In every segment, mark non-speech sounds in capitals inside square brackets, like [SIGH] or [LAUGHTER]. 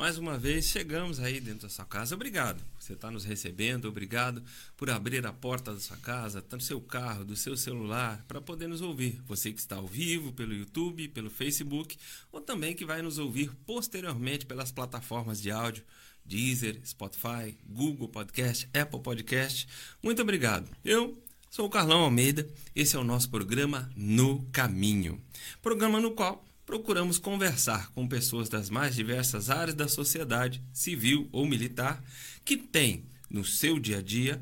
Mais uma vez chegamos aí dentro da sua casa. Obrigado por você estar nos recebendo, obrigado por abrir a porta da sua casa, do seu carro, do seu celular, para poder nos ouvir. Você que está ao vivo pelo YouTube, pelo Facebook, ou também que vai nos ouvir posteriormente pelas plataformas de áudio. Deezer, Spotify, Google Podcast, Apple Podcast. Muito obrigado. Eu sou o Carlão Almeida. Esse é o nosso programa No Caminho. Programa no qual procuramos conversar com pessoas das mais diversas áreas da sociedade, civil ou militar, que têm, no seu dia a dia,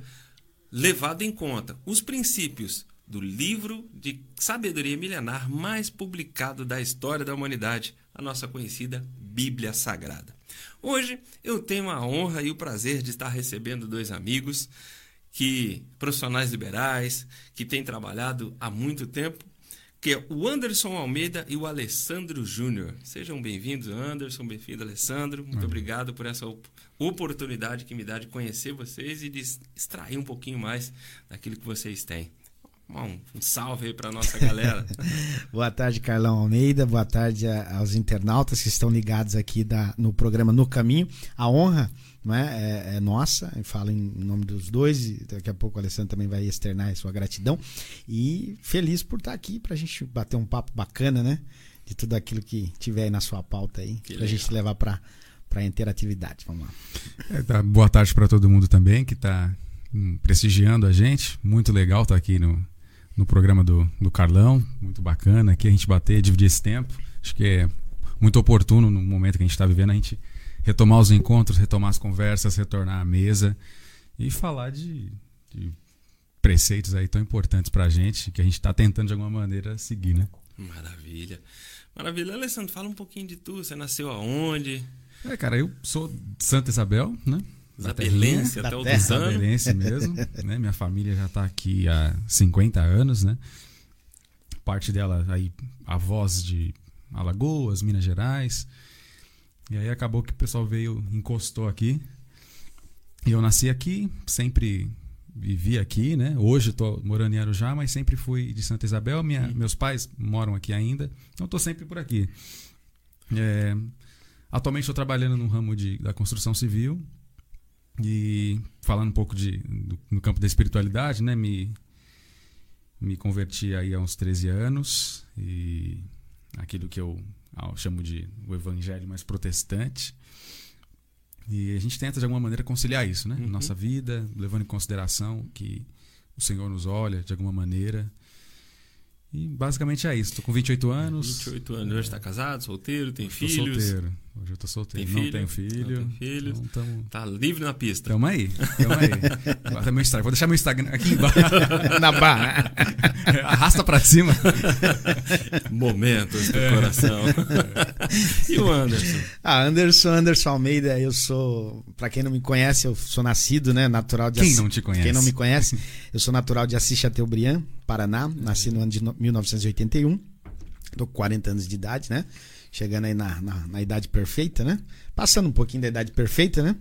levado em conta os princípios do livro de sabedoria milenar mais publicado da história da humanidade, a nossa conhecida Bíblia Sagrada. Hoje eu tenho a honra e o prazer de estar recebendo dois amigos que profissionais liberais que têm trabalhado há muito tempo que é o Anderson Almeida e o Alessandro Júnior. Sejam bem-vindos, Anderson, bem-vindo, Alessandro. Muito uhum. obrigado por essa oportunidade que me dá de conhecer vocês e de extrair um pouquinho mais daquilo que vocês têm. Um, um salve aí para nossa galera. [LAUGHS] Boa tarde, Carlão Almeida. Boa tarde aos internautas que estão ligados aqui da, no programa No Caminho. A honra é, é, é nossa, eu falo em nome dos dois, e daqui a pouco o Alessandro também vai externar a sua gratidão. E feliz por estar aqui para a gente bater um papo bacana, né? De tudo aquilo que tiver aí na sua pauta aí, para a gente levar para para interatividade. Vamos lá. É, tá, boa tarde para todo mundo também que está hum, prestigiando a gente. Muito legal estar tá aqui no, no programa do, do Carlão. Muito bacana aqui a gente bater, dividir esse tempo. Acho que é muito oportuno no momento que a gente está vivendo a gente retomar os encontros, retomar as conversas, retornar à mesa e falar de, de preceitos aí tão importantes para a gente que a gente está tentando de alguma maneira seguir, né? Maravilha. Maravilha. Alessandro, fala um pouquinho de tu. Você nasceu aonde? É, cara, eu sou de Santa Isabel, né? Isabelense, até o dos Isabelense mesmo. [LAUGHS] né? Minha família já está aqui há 50 anos, né? Parte dela aí, avós de Alagoas, Minas Gerais. E aí acabou que o pessoal veio, encostou aqui. E eu nasci aqui, sempre vivi aqui, né? Hoje estou morando em Arujá, mas sempre fui de Santa Isabel. Minha, meus pais moram aqui ainda, então estou sempre por aqui. É, atualmente estou trabalhando no ramo de, da construção civil e falando um pouco de, do, no campo da espiritualidade, né? Me, me converti aí há uns 13 anos e aquilo que eu eu chamo de o evangelho mais protestante. E a gente tenta, de alguma maneira, conciliar isso, né? Uhum. Nossa vida, levando em consideração que o Senhor nos olha de alguma maneira e basicamente é isso. Tô com 28 anos. 28 anos. Hoje tá casado, solteiro, tem filhos? Solteiro. Hoje eu tô solteiro. Tem não filho? tenho filho. Não tem filho. Então, tamo... Tá livre na pista. Tamo aí. Tamo aí. [LAUGHS] Bota meu Instagram. Vou deixar meu Instagram aqui embaixo. [LAUGHS] na barra. [LAUGHS] Arrasta pra cima. Momentos do é. coração. e o Anderson? Ah, Anderson, Anderson Almeida, eu sou, pra quem não me conhece, eu sou nascido, né, natural de Quem Assis, não te conhece? Quem não me conhece, eu sou natural de Assis Chateaubriand, Paraná, nasci no ano de 1981. Tô com 40 anos de idade, né? Chegando aí na, na, na idade perfeita, né? Passando um pouquinho da idade perfeita, né?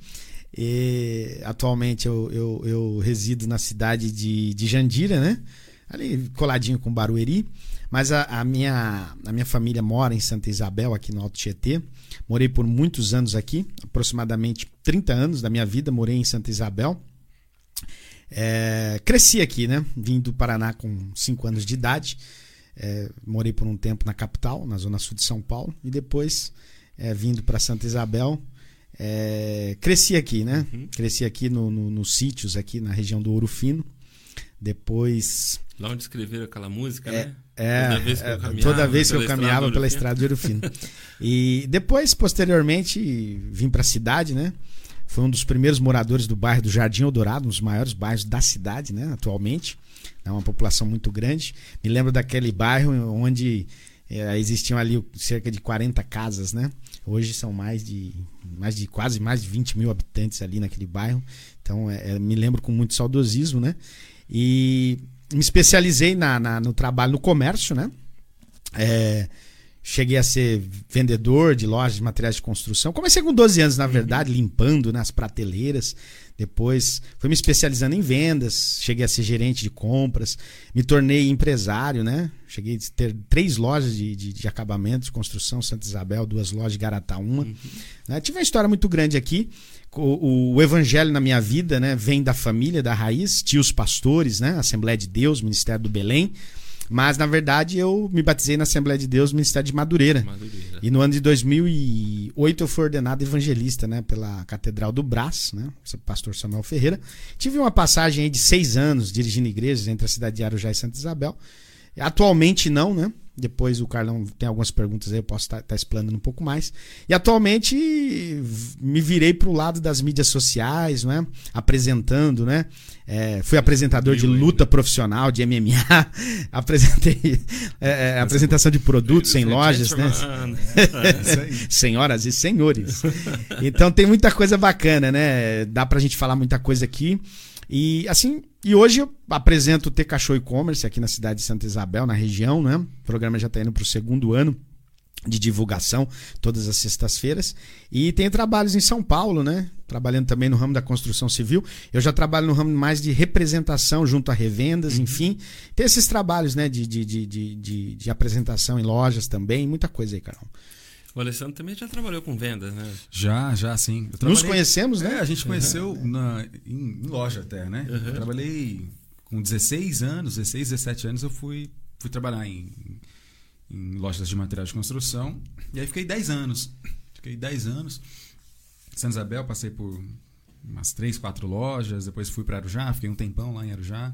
E, atualmente eu, eu, eu, resido na cidade de, de Jandira, né? Ali coladinho com Barueri. Mas a, a, minha, a minha família mora em Santa Isabel, aqui no Alto Tietê. Morei por muitos anos aqui, aproximadamente 30 anos da minha vida, morei em Santa Isabel. É, cresci aqui, né? Vim do Paraná com 5 anos de idade. É, morei por um tempo na capital, na zona sul de São Paulo. E depois, é, vindo para Santa Isabel, é, cresci aqui, né? Uhum. Cresci aqui nos no, no sítios, aqui na região do Ouro Fino. Depois. Lá onde escreveram aquela música, é, né? É, toda vez que eu é, caminhava, toda vez que eu caminhava pela estrada de Ouro Fino. [LAUGHS] e depois, posteriormente, vim para a cidade, né? Foi um dos primeiros moradores do bairro do Jardim Eldorado, um dos maiores bairros da cidade, né, atualmente. É uma população muito grande. Me lembro daquele bairro onde é, existiam ali cerca de 40 casas, né? Hoje são mais de, mais de quase mais de 20 mil habitantes ali naquele bairro. Então, é, me lembro com muito saudosismo, né? E me especializei na, na no trabalho no comércio, né? É, cheguei a ser vendedor de lojas de materiais de construção. Comecei com 12 anos, na verdade, limpando nas prateleiras. Depois fui me especializando em vendas, cheguei a ser gerente de compras, me tornei empresário, né? Cheguei a ter três lojas de, de, de acabamento, de construção, Santa Isabel, duas lojas de Garatá, uma. Uhum. Né? Tive uma história muito grande aqui. O, o, evangelho na minha vida né, vem da família, da raiz, tios pastores, né? Assembleia de Deus, Ministério do Belém. Mas, na verdade, eu me batizei na Assembleia de Deus, Ministério de Madureira. Madureira. E no ano de 2008 eu fui ordenado evangelista, né? Pela Catedral do Brás, né? Pastor Samuel Ferreira. Tive uma passagem aí de seis anos dirigindo igrejas entre a cidade de Arujá e Santa Isabel. Atualmente não, né? Depois o Carlão tem algumas perguntas aí, eu posso estar tá, tá explanando um pouco mais. E atualmente me virei para o lado das mídias sociais, né? apresentando, né? É, fui apresentador de luta profissional, de MMA, [LAUGHS] apresentei é, é, apresentação de produtos em lojas, né? [LAUGHS] Senhoras e senhores. Então tem muita coisa bacana, né? Dá para a gente falar muita coisa aqui. E assim, e hoje eu apresento o T Cachorro E-Commerce aqui na cidade de Santa Isabel, na região, né? O programa já está indo para o segundo ano de divulgação, todas as sextas-feiras. E tenho trabalhos em São Paulo, né? Trabalhando também no ramo da construção civil. Eu já trabalho no ramo mais de representação junto a revendas, uhum. enfim. Tem esses trabalhos, né? De, de, de, de, de apresentação em lojas também, muita coisa aí, Carol. O Alessandro também já trabalhou com vendas, né? Já, já, sim. Nos conhecemos, né? É, a gente conheceu uhum. na, em, em, loja até, né? Uhum. trabalhei com 16 anos, 16, 17 anos, eu fui, fui trabalhar em, em lojas de material de construção. E aí fiquei 10 anos. Fiquei 10 anos. Santa Isabel, passei por umas 3, 4 lojas, depois fui para Arujá, fiquei um tempão lá em Arujá.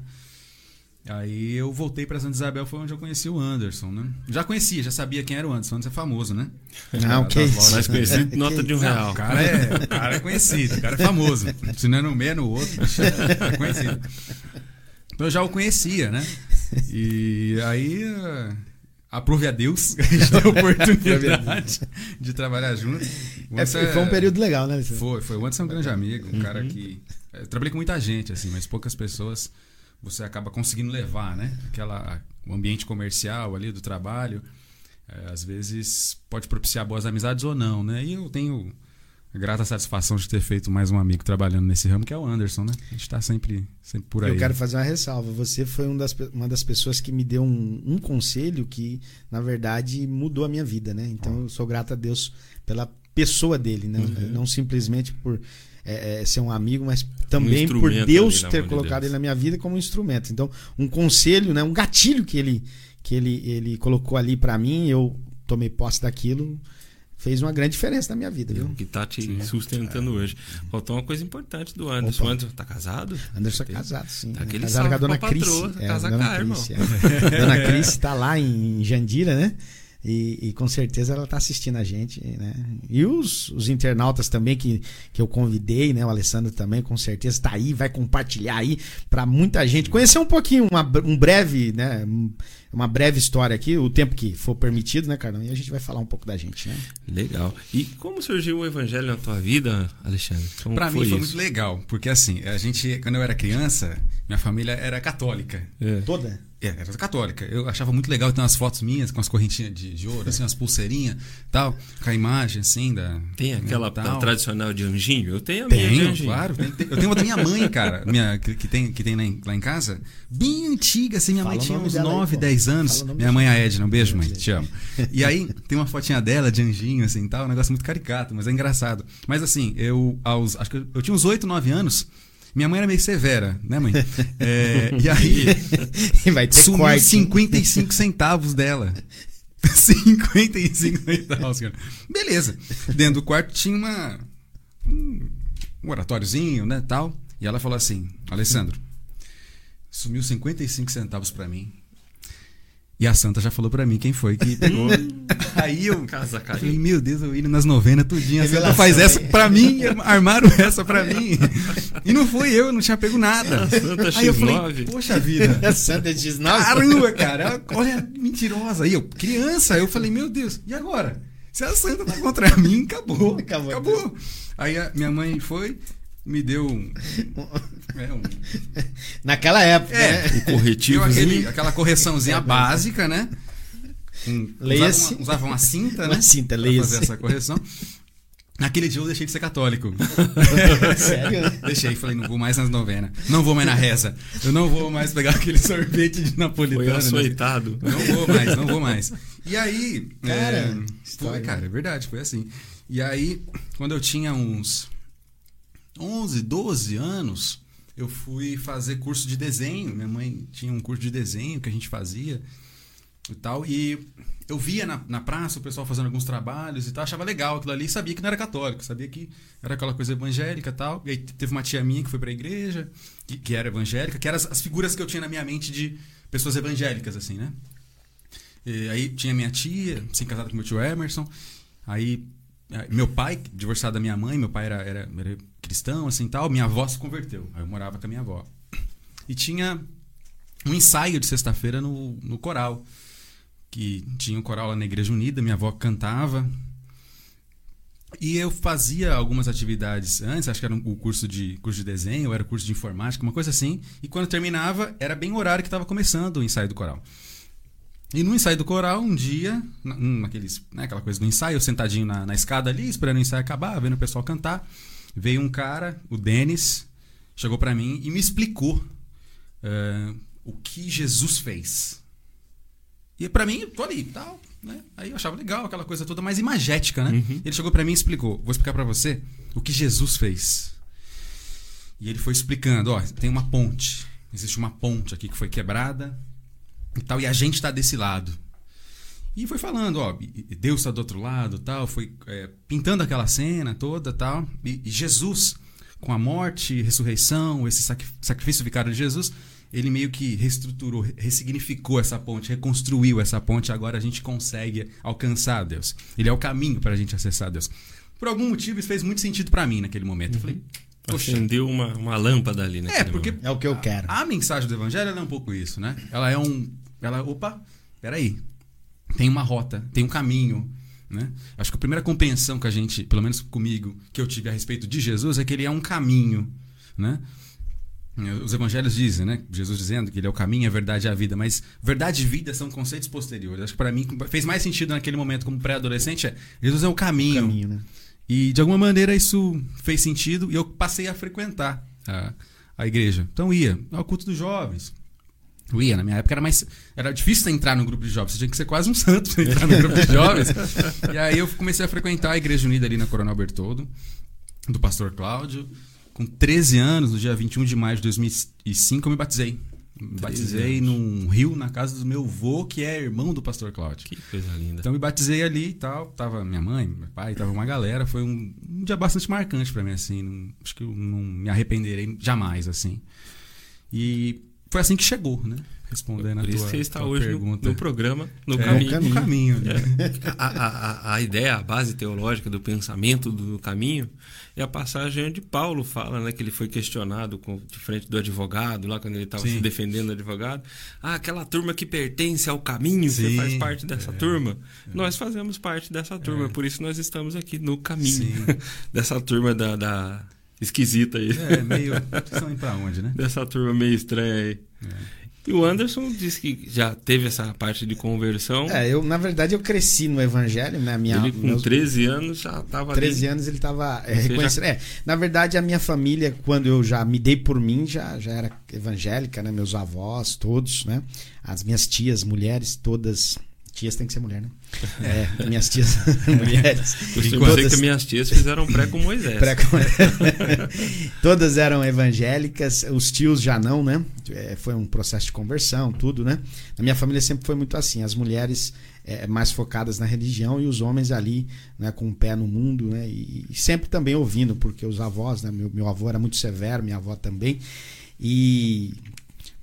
Aí eu voltei para Santa Isabel, foi onde eu conheci o Anderson, né? Já conhecia, já sabia quem era o Anderson. O Anderson é famoso, né? Não, o que isso? Mais conhecido, [LAUGHS] nota de um real. o, cara é, o cara é conhecido, o cara é famoso. Se não é no meio, é no outro, é conhecido. Então eu já o conhecia, né? E aí, aprove a Deus, [LAUGHS] a gente teve a oportunidade de trabalhar junto. É, foi um período legal, né? Foi, foi. O Anderson é um grande amigo, um uhum. cara que. Eu trabalhei com muita gente, assim, mas poucas pessoas você acaba conseguindo levar, né? Aquela, o ambiente comercial ali do trabalho, é, às vezes pode propiciar boas amizades ou não, né? E eu tenho a grata satisfação de ter feito mais um amigo trabalhando nesse ramo, que é o Anderson, né? A gente está sempre, sempre por aí. Eu quero fazer uma ressalva. Você foi um das, uma das pessoas que me deu um, um conselho que, na verdade, mudou a minha vida, né? Então, eu sou grato a Deus pela pessoa dele, né? Uhum. Não simplesmente por é, é, ser um amigo, mas também um por Deus ter colocado Deus. ele na minha vida como um instrumento. Então, um conselho, né, um gatilho que ele que ele, ele colocou ali para mim, eu tomei posse daquilo, fez uma grande diferença na minha vida, viu? Que tá te sim. sustentando é. hoje. Faltou uma coisa importante do Anderson. Opa. Anderson tá casado? Anderson tá casado, sim. Tá aquele casado com a dona Cris. É, casa dona Cris, é. dona Cris tá lá em Jandira, né? E, e, com certeza ela está assistindo a gente, né? E os, os internautas também que, que eu convidei, né? O Alessandro também, com certeza está aí, vai compartilhar aí para muita gente conhecer um pouquinho, uma, um breve, né? Uma breve história aqui, o tempo que for permitido, né, Carlão? E a gente vai falar um pouco da gente, né? Legal. E como surgiu o evangelho na tua vida, Alexandre? Para mim foi isso? muito legal, porque assim, a gente, quando eu era criança, minha família era católica. É. Toda? É, era católica. Eu achava muito legal ter umas fotos minhas com as correntinhas de, de ouro, assim, umas pulseirinhas tal, com a imagem assim da. Tem né, aquela né, tradicional de anjinho? Eu tenho a minha tenho, de anjinho. claro. Tem, tem, eu tenho uma da minha mãe, cara, minha, que, que tem, que tem lá em, lá em, casa, bem antiga, assim. Minha Fala mãe tinha uns 9, aí, 10 anos. Minha mãe, é a Edna, um beijo, mãe, te amo. E aí tem uma fotinha dela de anjinho, assim tal, um negócio muito caricato, mas é engraçado. Mas assim, eu, aos, acho que eu tinha uns 8, 9 anos. Minha mãe era meio severa, né, mãe? É, e aí [LAUGHS] Vai ter sumiu corte. 55 centavos dela. [LAUGHS] 55 centavos, cara. Beleza. Dentro do quarto tinha uma um, um oratóriozinho, né, tal. E ela falou assim: "Alessandro, sumiu 55 centavos para mim. E a Santa já falou para mim quem foi que pegou. [LAUGHS] Aí eu Casa falei, meu Deus, eu indo nas novenas tudinho. A Santa faz essa pra [LAUGHS] mim, armaram essa pra mim. E não foi eu, não tinha pego nada. Santa Aí eu falei, poxa vida. [LAUGHS] A Santa X9? Caramba, cara, olha, mentirosa. Aí eu, criança, eu falei, meu Deus, e agora? Se a Santa tá contra mim, acabou. Acabou. acabou. Aí a minha mãe foi, me deu um, é, um... [LAUGHS] Naquela época, é, né? Um corretivo. Aquela correçãozinha básica, né? um usava, uma, usava uma cinta, né? Uma cinta, pra leia-se. fazer essa correção. Naquele dia eu deixei de ser católico. [LAUGHS] Sério? Deixei, falei, não vou mais nas novenas. Não vou mais na reza. Eu não vou mais pegar aquele [LAUGHS] sorvete de Foi napolitano. né? açoitado. Não vou mais, não vou mais. E aí. Cara, é, foi, cara, é verdade, foi assim. E aí, quando eu tinha uns 11, 12 anos, eu fui fazer curso de desenho. Minha mãe tinha um curso de desenho que a gente fazia e tal. E eu via na, na praça o pessoal fazendo alguns trabalhos e tal, achava legal aquilo ali, sabia que não era católico, sabia que era aquela coisa evangélica e tal. E aí teve uma tia minha que foi pra igreja, que, que era evangélica, que eram as, as figuras que eu tinha na minha mente de pessoas evangélicas, assim, né? E aí tinha minha tia, assim, casada com meu tio Emerson. Aí meu pai, divorciado da minha mãe, meu pai era, era, era cristão, assim tal. Minha avó se converteu. Aí eu morava com a minha avó. E tinha um ensaio de sexta-feira no, no coral. Que tinha um coral lá na Igreja Unida, minha avó cantava. E eu fazia algumas atividades antes, acho que era um- o curso de, curso de desenho, era curso de informática, uma coisa assim. E quando terminava, era bem o horário que estava começando o ensaio do coral. E no ensaio do coral, um dia, na- um, naqueles, né, aquela coisa do ensaio, eu sentadinho na, na escada ali, esperando o ensaio acabar, vendo o pessoal cantar, veio um cara, o Denis, chegou pra mim e me explicou eh, o que Jesus fez. E pra mim, tô ali, tal, né? Aí eu achava legal aquela coisa toda mais imagética, né? Ele chegou pra mim e explicou, vou explicar pra você o que Jesus fez. E ele foi explicando, ó, tem uma ponte, existe uma ponte aqui que foi quebrada, e tal, e a gente tá desse lado. E foi falando, ó, Deus tá do outro lado, tal, foi é, pintando aquela cena toda, tal. E, e Jesus, com a morte, ressurreição, esse sacri- sacrifício vicário de Jesus, ele meio que reestruturou, re- ressignificou essa ponte, reconstruiu essa ponte, agora a gente consegue alcançar Deus. Ele é o caminho para a gente acessar Deus. Por algum motivo isso fez muito sentido para mim naquele momento. Eu falei, poxa, Acendeu uma, uma lâmpada ali, né? é, porque É o que eu quero. a mensagem do evangelho é um pouco isso, né? Ela é um. Ela, opa, peraí. Tem uma rota, tem um caminho. Né? Acho que a primeira compreensão que a gente, pelo menos comigo, que eu tive a respeito de Jesus é que ele é um caminho. Né? Os evangelhos dizem, né? Jesus dizendo que ele é o caminho, a verdade e a vida, mas verdade e vida são conceitos posteriores. Acho que para mim fez mais sentido naquele momento, como pré-adolescente, é Jesus é o caminho. Caminho, né? E de alguma maneira isso fez sentido e eu passei a frequentar a, a igreja. Então ia ao culto dos jovens. Eu ia, na minha época era mais. Era difícil entrar no grupo de jovens, você tinha que ser quase um santo pra entrar no grupo de jovens. [LAUGHS] E aí eu comecei a frequentar a Igreja Unida ali na Coronel Bertoldo, do pastor Cláudio. Com 13 anos, no dia 21 de maio de 2005, eu me batizei. Me batizei anos. num rio na casa do meu avô, que é irmão do pastor Cláudio. Que coisa linda. Então me batizei ali e tal. Tava minha mãe, meu pai, tava uma galera. Foi um, um dia bastante marcante pra mim, assim. Não- acho que eu não me arrependerei jamais, assim. E foi assim que chegou, né? Respondendo Por a isso tua, que você está hoje no, pergunta. no programa, no É, caminho. No caminho. né? A, a, a, a ideia, a base teológica do pensamento do caminho é a passagem onde Paulo fala, né, que ele foi questionado com, de frente do advogado, lá quando ele estava se defendendo do advogado. Ah, aquela turma que pertence ao caminho, você Sim, faz parte dessa é, turma? Nós fazemos parte dessa turma, É. por isso nós estamos aqui no caminho [LAUGHS] dessa turma da, da esquisita aí. É, meio. Vocês estão indo pra onde, né? Dessa turma meio estranha aí. É. E o Anderson disse que já teve essa parte de conversão. É, eu, na verdade, eu cresci no evangelho, né? Minha, ele com meus 13 anos já estava 13 anos ele estava é, reconhecendo. É, na verdade, a minha família, quando eu já me dei por mim, já, já era evangélica, né? Meus avós, todos, né? As minhas tias, mulheres, todas. Tias tem que ser mulher, né? É, [LAUGHS] minhas tias, [LAUGHS] mulheres. Costumo dizer que minhas tias fizeram pré com Moisés. Pré- [LAUGHS] Todas eram evangélicas, os tios já não, né? É, foi um processo de conversão, tudo, né? Na minha família sempre foi muito assim, as mulheres é, mais focadas na religião e os homens ali, né, com o pé no mundo, né? E, e sempre também ouvindo, porque os avós, né? Meu, meu avô era muito severo, minha avó também. E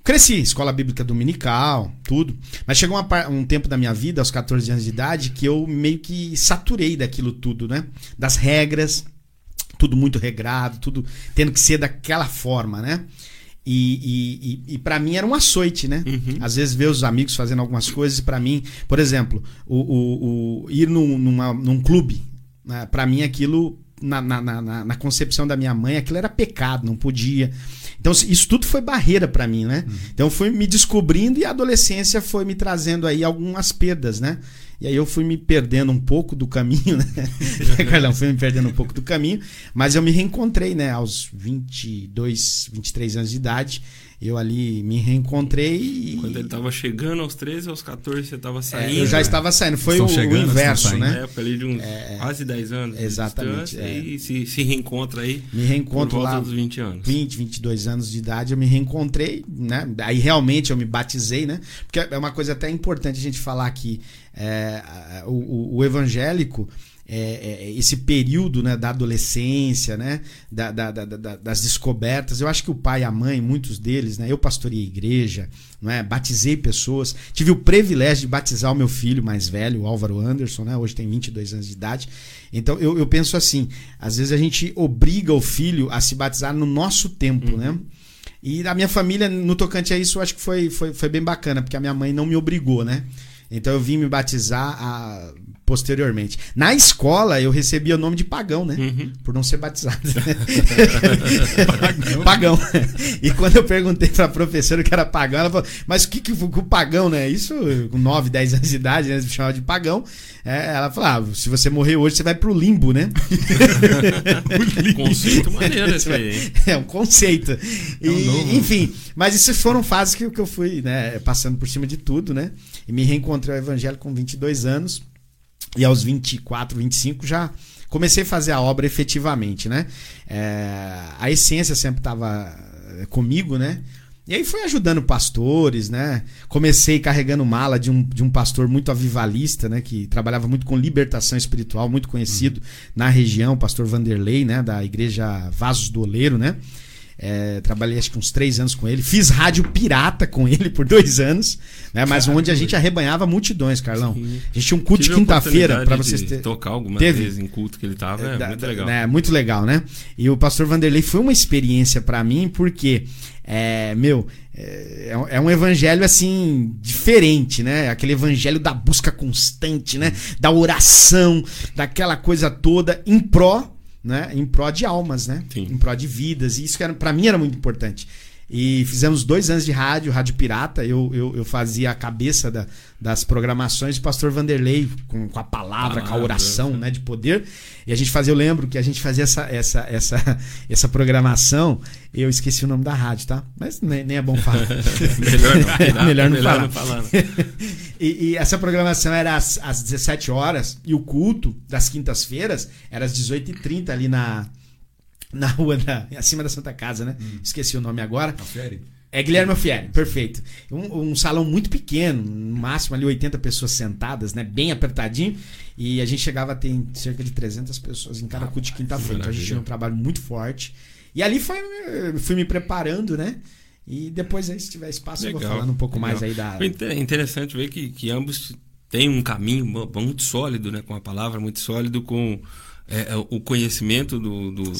cresci, escola bíblica dominical, tudo. Mas chegou uma um tempo da minha vida, aos 14 anos de idade, que eu meio que saturei daquilo tudo, né? Das regras, tudo muito regrado, tudo tendo que ser daquela forma, né? E, e, e, e para mim era um açoite, né? Uhum. Às vezes ver os amigos fazendo algumas coisas, para mim, por exemplo, o, o, o- ir num, numa- num clube, né? para mim aquilo na, na, na, na concepção da minha mãe, aquilo era pecado, não podia. Então, isso tudo foi barreira para mim, né? Uhum. Então, fui me descobrindo e a adolescência foi me trazendo aí algumas perdas, né? E aí eu fui me perdendo um pouco do caminho, [LAUGHS] né? [LAUGHS] Carlão, fui me perdendo um pouco do caminho, mas eu me reencontrei, né? Aos 22, 23 anos de idade, eu ali me reencontrei e... Quando ele estava chegando aos 13, aos 14 você estava saindo. É, eu já estava saindo, foi o, chegando, o, inverso, né? Na época ali de uns é, quase 10 anos. Exatamente. É. E se, se reencontra aí. Me reencontro por lá. dos 20 anos. 20, 22 anos de idade, eu me reencontrei, né? Aí realmente eu me batizei, né? Porque é uma coisa até importante a gente falar aqui é, o, o, evangélico, é, é, esse período né, da adolescência, né, da, da, da, das descobertas. Eu acho que o pai e a mãe, muitos deles, né, eu pastorei a igreja, não é, batizei pessoas, tive o privilégio de batizar o meu filho mais velho, o Álvaro Anderson, né, hoje tem 22 anos de idade. Então eu, eu penso assim: às vezes a gente obriga o filho a se batizar no nosso tempo, né? uhum. né? E a minha família, no tocante a isso, eu acho que foi, foi, foi bem bacana, porque a minha mãe não me obrigou, né? Então eu vim me batizar a, posteriormente. Na escola eu recebia o nome de pagão, né? Uhum. Por não ser batizado. [LAUGHS] pagão. pagão. E quando eu perguntei pra professora que era pagão, ela falou: Mas o que, que o pagão, né? Isso com 9, 10 anos de idade, né? Eles me chamavam de pagão. É, ela falou: ah, se você morrer hoje, você vai pro limbo, né? [LAUGHS] conceito maneiro esse aí. É um conceito. E, é um enfim, mas isso foram fases que, que eu fui né, passando por cima de tudo, né? E me reencontrei ao evangelho com 22 anos. E aos 24, 25 já comecei a fazer a obra efetivamente, né? É, a essência sempre estava é, comigo, né? E aí fui ajudando pastores, né? Comecei carregando mala de um, de um pastor muito avivalista, né? Que trabalhava muito com libertação espiritual, muito conhecido uhum. na região, o pastor Vanderlei, né? Da igreja Vasos do Oleiro, né? É, trabalhei acho que uns três anos com ele. Fiz rádio pirata com ele por dois anos, né? Mas Caramba. onde a gente arrebanhava multidões, Carlão. Sim. A gente tinha um culto Tive de quinta-feira para vocês terem. tocar alguma Teve. vez em culto que ele tava, é, é muito legal. É, muito legal, né? E o pastor Vanderlei foi uma experiência para mim, porque, é, meu, é, é, um evangelho assim diferente, né? Aquele evangelho da busca constante, né? Da oração, daquela coisa toda em pró né, em pró de almas, né? Sim. Em pró de vidas. E isso para mim era muito importante. E fizemos dois anos de rádio, Rádio Pirata. Eu, eu, eu fazia a cabeça da, das programações. O pastor Vanderlei, com, com a palavra, com a oração né, de poder. E a gente fazia, eu lembro que a gente fazia essa, essa, essa, [LAUGHS] essa programação. Eu esqueci o nome da rádio, tá? Mas nem, nem é bom falar. [LAUGHS] melhor não, [LAUGHS] melhor não melhor falar. Não e, e, essa programação era às, às 17 horas. E o culto das quintas-feiras era às 18h30 ali na na rua da, acima da Santa Casa, né? Hum. Esqueci o nome agora. Alfieri? É Guilherme Alfieri, perfeito. Um, um, salão muito pequeno, no máximo ali 80 pessoas sentadas, né? Bem apertadinho. E a gente chegava a ter cerca de 300 pessoas em cada ah, culto de quinta-feira. Então a gente tinha um trabalho muito forte. E ali foi, fui me preparando, né? E depois aí, se tiver espaço, legal, eu vou falando um pouco legal. mais aí da. Foi interessante ver que, que ambos têm um caminho muito sólido, né? Com a palavra muito sólido, com é, o conhecimento do, do,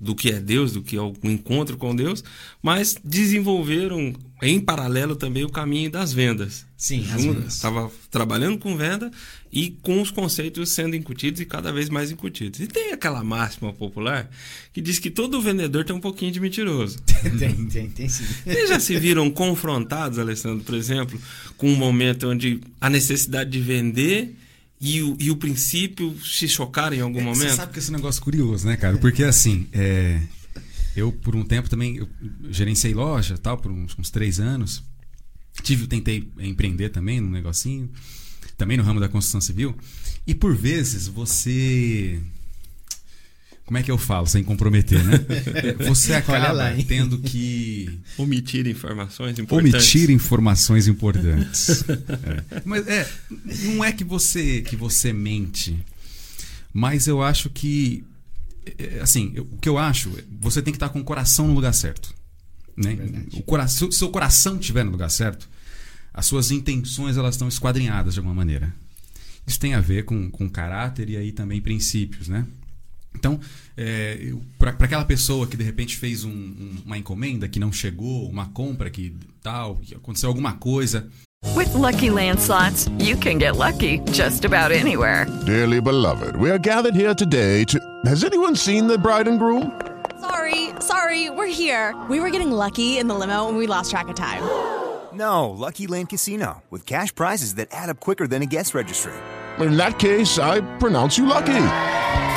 do que é Deus, do que é o encontro com Deus, mas desenvolveram em paralelo também o caminho das vendas. Sim, Estava trabalhando com venda e com os conceitos sendo incutidos e cada vez mais incutidos. E tem aquela máxima popular que diz que todo vendedor tem um pouquinho de mentiroso. [LAUGHS] tem, tem, tem sim. Vocês já se viram confrontados, Alessandro, por exemplo, com um momento onde a necessidade de vender e o, e o princípio se chocaram em algum é, momento? Você sabe que esse negócio é curioso, né, cara? Porque assim, é, eu por um tempo também gerenciei loja, tal, por uns, uns três anos. Tive, tentei empreender também num negocinho, também no ramo da construção civil. E por vezes você como é que eu falo sem comprometer, né? [LAUGHS] Você acaba lá, tendo que omitir informações importantes. Omitir informações importantes. é. Mas é, não é que você que você mente, mas eu acho que é, assim, o que eu acho, você tem que estar com o coração no lugar certo, né? O coração, se o seu coração estiver no lugar certo, as suas intenções elas estão esquadrinhadas de alguma maneira. Isso tem a ver com, com caráter e aí também princípios, né? Então, é, para aquela pessoa que de repente fez um, um, uma encomenda que não chegou, uma compra que tal, que aconteceu alguma coisa With Lucky Land slots, you can get lucky just about anywhere. Dearly beloved, we are gathered here today to. Has anyone seen the bride and groom? Sorry, sorry, we're here. We were getting lucky in the limo and we lost track of time. No, Lucky Land Casino, with cash prizes that add up quicker than a guest registry. In that case, I pronounce you lucky.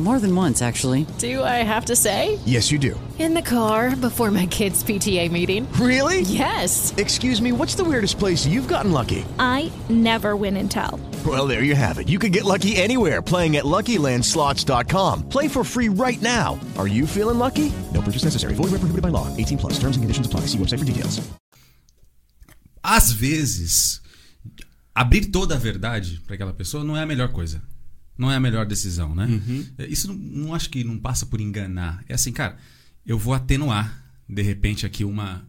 More than once, actually. Do I have to say? Yes, you do. In the car before my kids' PTA meeting. Really? Yes. Excuse me, what's the weirdest place you've gotten lucky? I never win and tell. Well, there you have it. You can get lucky anywhere playing at LuckyLandSlots.com. Play for free right now. Are you feeling lucky? No purchase necessary. Void where prohibited by law. 18 plus. Terms and conditions apply. See website for details. Às vezes, abrir toda a verdade para aquela pessoa não é a melhor coisa. Não é a melhor decisão, né? Uhum. Isso não, não acho que não passa por enganar. É assim, cara, eu vou atenuar, de repente, aqui uma.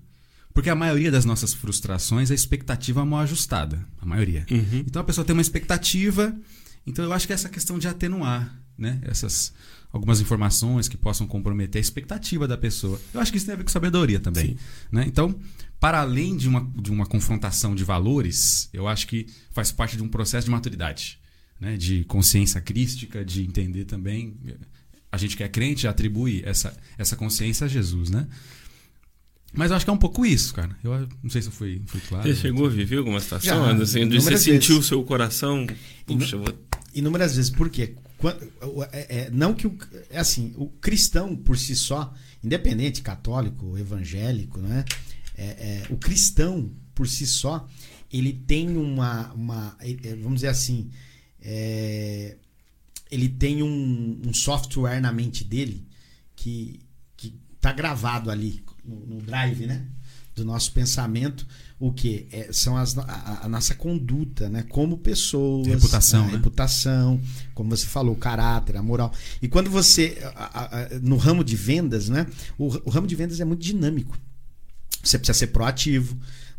Porque a maioria das nossas frustrações é expectativa mal ajustada. A maioria. Uhum. Então a pessoa tem uma expectativa. Então eu acho que essa questão de atenuar, né? Essas algumas informações que possam comprometer a expectativa da pessoa. Eu acho que isso tem a ver com sabedoria também. Sim. Né? Então, para além de uma, de uma confrontação de valores, eu acho que faz parte de um processo de maturidade, né? de consciência crística, de entender também. A gente que é crente atribui essa, essa consciência a Jesus, né? Mas eu acho que é um pouco isso, cara. Eu não sei se eu fui, fui claro. Você chegou a viver alguma situação, Já, assim, de você sentiu o seu coração. Puxa, vou. Inúmeras vezes. Por quê? Quando- é- é- não que o. É assim, o cristão por si só, independente, católico, evangélico, né? É, é, o cristão por si só, ele tem uma. uma vamos dizer assim. É, ele tem um, um software na mente dele que, que tá gravado ali no, no drive, né? Do nosso pensamento, o que é, são as, a, a nossa conduta, né? Como pessoas, Reputação, a né? reputação, como você falou, o caráter, a moral. E quando você a- a- no ramo de vendas, né? O, o ramo de vendas é muito dinâmico. Você precisa ser proativo,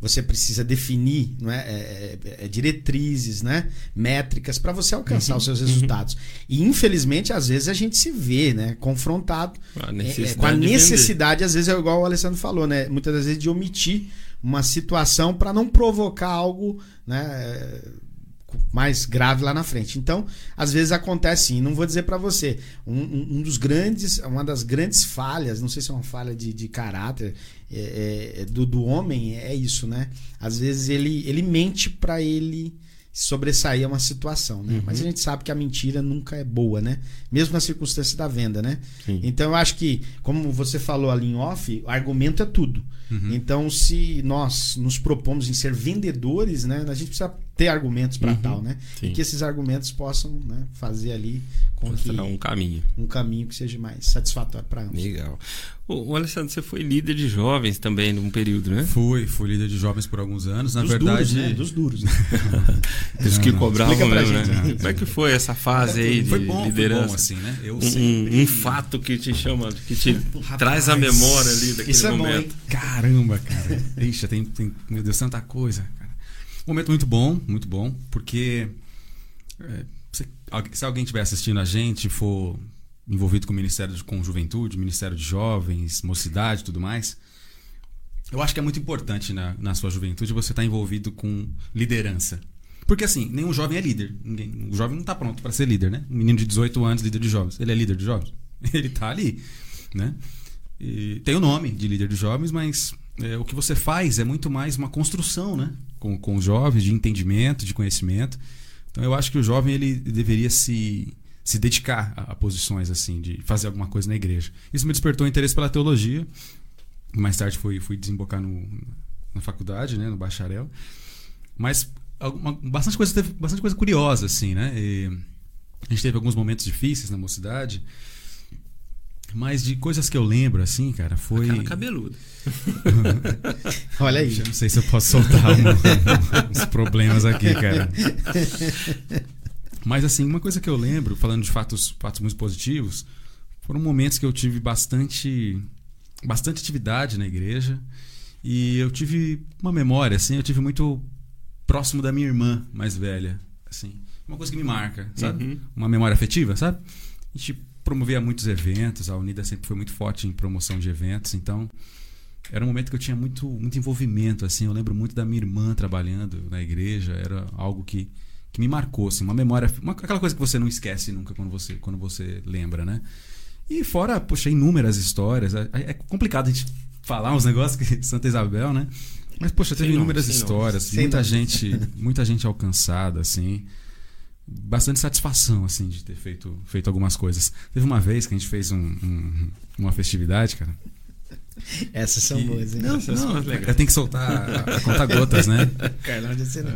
você precisa definir não é, é, é, é, diretrizes, né? métricas para você alcançar Uhum, os seus resultados. E infelizmente, às vezes, a gente se vê né, confrontado A é, é, com a necessidade, às vezes, é igual o Alessandro falou, né? Muitas das vezes de omitir uma situação para não provocar algo né, mais grave lá na frente. Então, às vezes acontece sim. Não vou dizer para você. Um, um- um dos grandes, uma das grandes falhas, não sei se é uma falha de, de caráter é, é, do, do homem, é isso, né? Às vezes ele, ele mente para ele sobressair a uma situação, né? Mas a gente sabe que a mentira nunca é boa, né? Mesmo na circunstância da venda, né? Sim. Então eu acho que, como você falou ali em off, o argumento é tudo. Uhum. Então, se nós nos propomos em ser vendedores, né, a gente precisa ter argumentos para Uhum. tal, né? Sim. E que esses argumentos possam né, fazer ali com Mostrar um caminho. um caminho que seja mais satisfatório para ambos. Legal. Ô, ô, Alessandro, você foi líder de jovens também num período, né? Fui, fui líder de jovens por alguns anos. Na Dos verdade, duros, né? Dos duros. Né? [LAUGHS] Dos que cobravam mesmo, gente. né? Como é que foi essa fase aí de foi bom, foi liderança? bom assim, né? Eu Um- sempre um, fato que te chama, que te [LAUGHS] traz a memória ali daquele Isso é bom, momento. hein? Caramba, cara. Ixi, tem, tem, meu Deus, tanta coisa, cara. Um momento muito bom, muito bom, porque é, se, se alguém estiver assistindo a gente, for envolvido com o Ministério de, com Juventude, Ministério de Jovens, Mocidade e tudo mais, eu acho que é muito importante na, na sua juventude você estar envolvido com liderança. Porque assim, nenhum jovem é líder. Ninguém, o jovem não está pronto para ser líder, né? Um menino de 18 anos, líder de jovens. Ele é líder de jovens? [LAUGHS] Ele está ali, né? E tem o nome de líder de jovens, mas é, o que você faz é muito mais uma construção, né? Com, com os jovens, de entendimento, de conhecimento. Então eu acho que o jovem ele deveria se, se dedicar a, a posições assim, de fazer alguma coisa na igreja. Isso me despertou interesse pela teologia. Mais tarde fui, fui desembocar no, na faculdade, né? No bacharel. Mas alguma, bastante, coisa, bastante coisa curiosa, assim, né? E a gente teve alguns momentos difíceis na mocidade. Mas de coisas que eu lembro, assim, cara, foi. Cara cabeludo. [LAUGHS] Olha aí. Eu não sei se eu posso soltar um- uns problemas aqui, cara. Mas assim, uma coisa que eu lembro, falando de fatos, fatos muito positivos, foram momentos que eu tive bastante, bastante atividade na igreja E eu tive uma memória, assim, eu tive muito próximo da minha irmã mais velha, assim. Uma coisa que me marca, sabe? Uhum. Uma memória afetiva, sabe? A gente promovia muitos eventos, a Unida sempre foi muito forte em promoção de eventos, então era um momento que eu tinha muito, muito envolvimento, assim. Eu lembro muito da minha irmã trabalhando na igreja, era algo que, que me marcou, assim, uma memória, uma, aquela coisa que você não esquece nunca quando você, quando você lembra, né? E fora, poxa, inúmeras histórias. É, é complicado a gente falar uns negócios que [LAUGHS] Santa Isabel, né? Mas, poxa, teve inúmeras histórias, muita gente, muita gente alcançada, assim. Bastante satisfação, assim, de ter feito, feito algumas coisas. Teve uma vez que a gente fez um- um- uma festividade, cara. Essas são E- boas, hein? Não, Essas são não, eu tenho que soltar a, a conta gotas, né? [LAUGHS] Carlão de cena.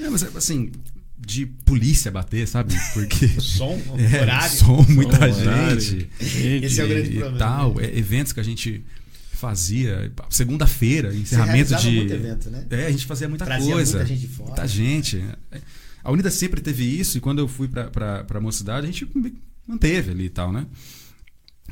É, mas assim, de polícia bater, sabe? Porque. [LAUGHS] Som, [LAUGHS] É, horário. som, muita horário. gente. Esse é o grande e problema. tal. é, eventos que a gente fazia. Segunda-feira, encerramento de. muito evento, né? É, a gente fazia muita Trazia coisa. muita gente de fora. Muita gente. A Unida sempre teve isso, e quando eu fui pra, pra, pra mocidade, a gente manteve ali e tal, né?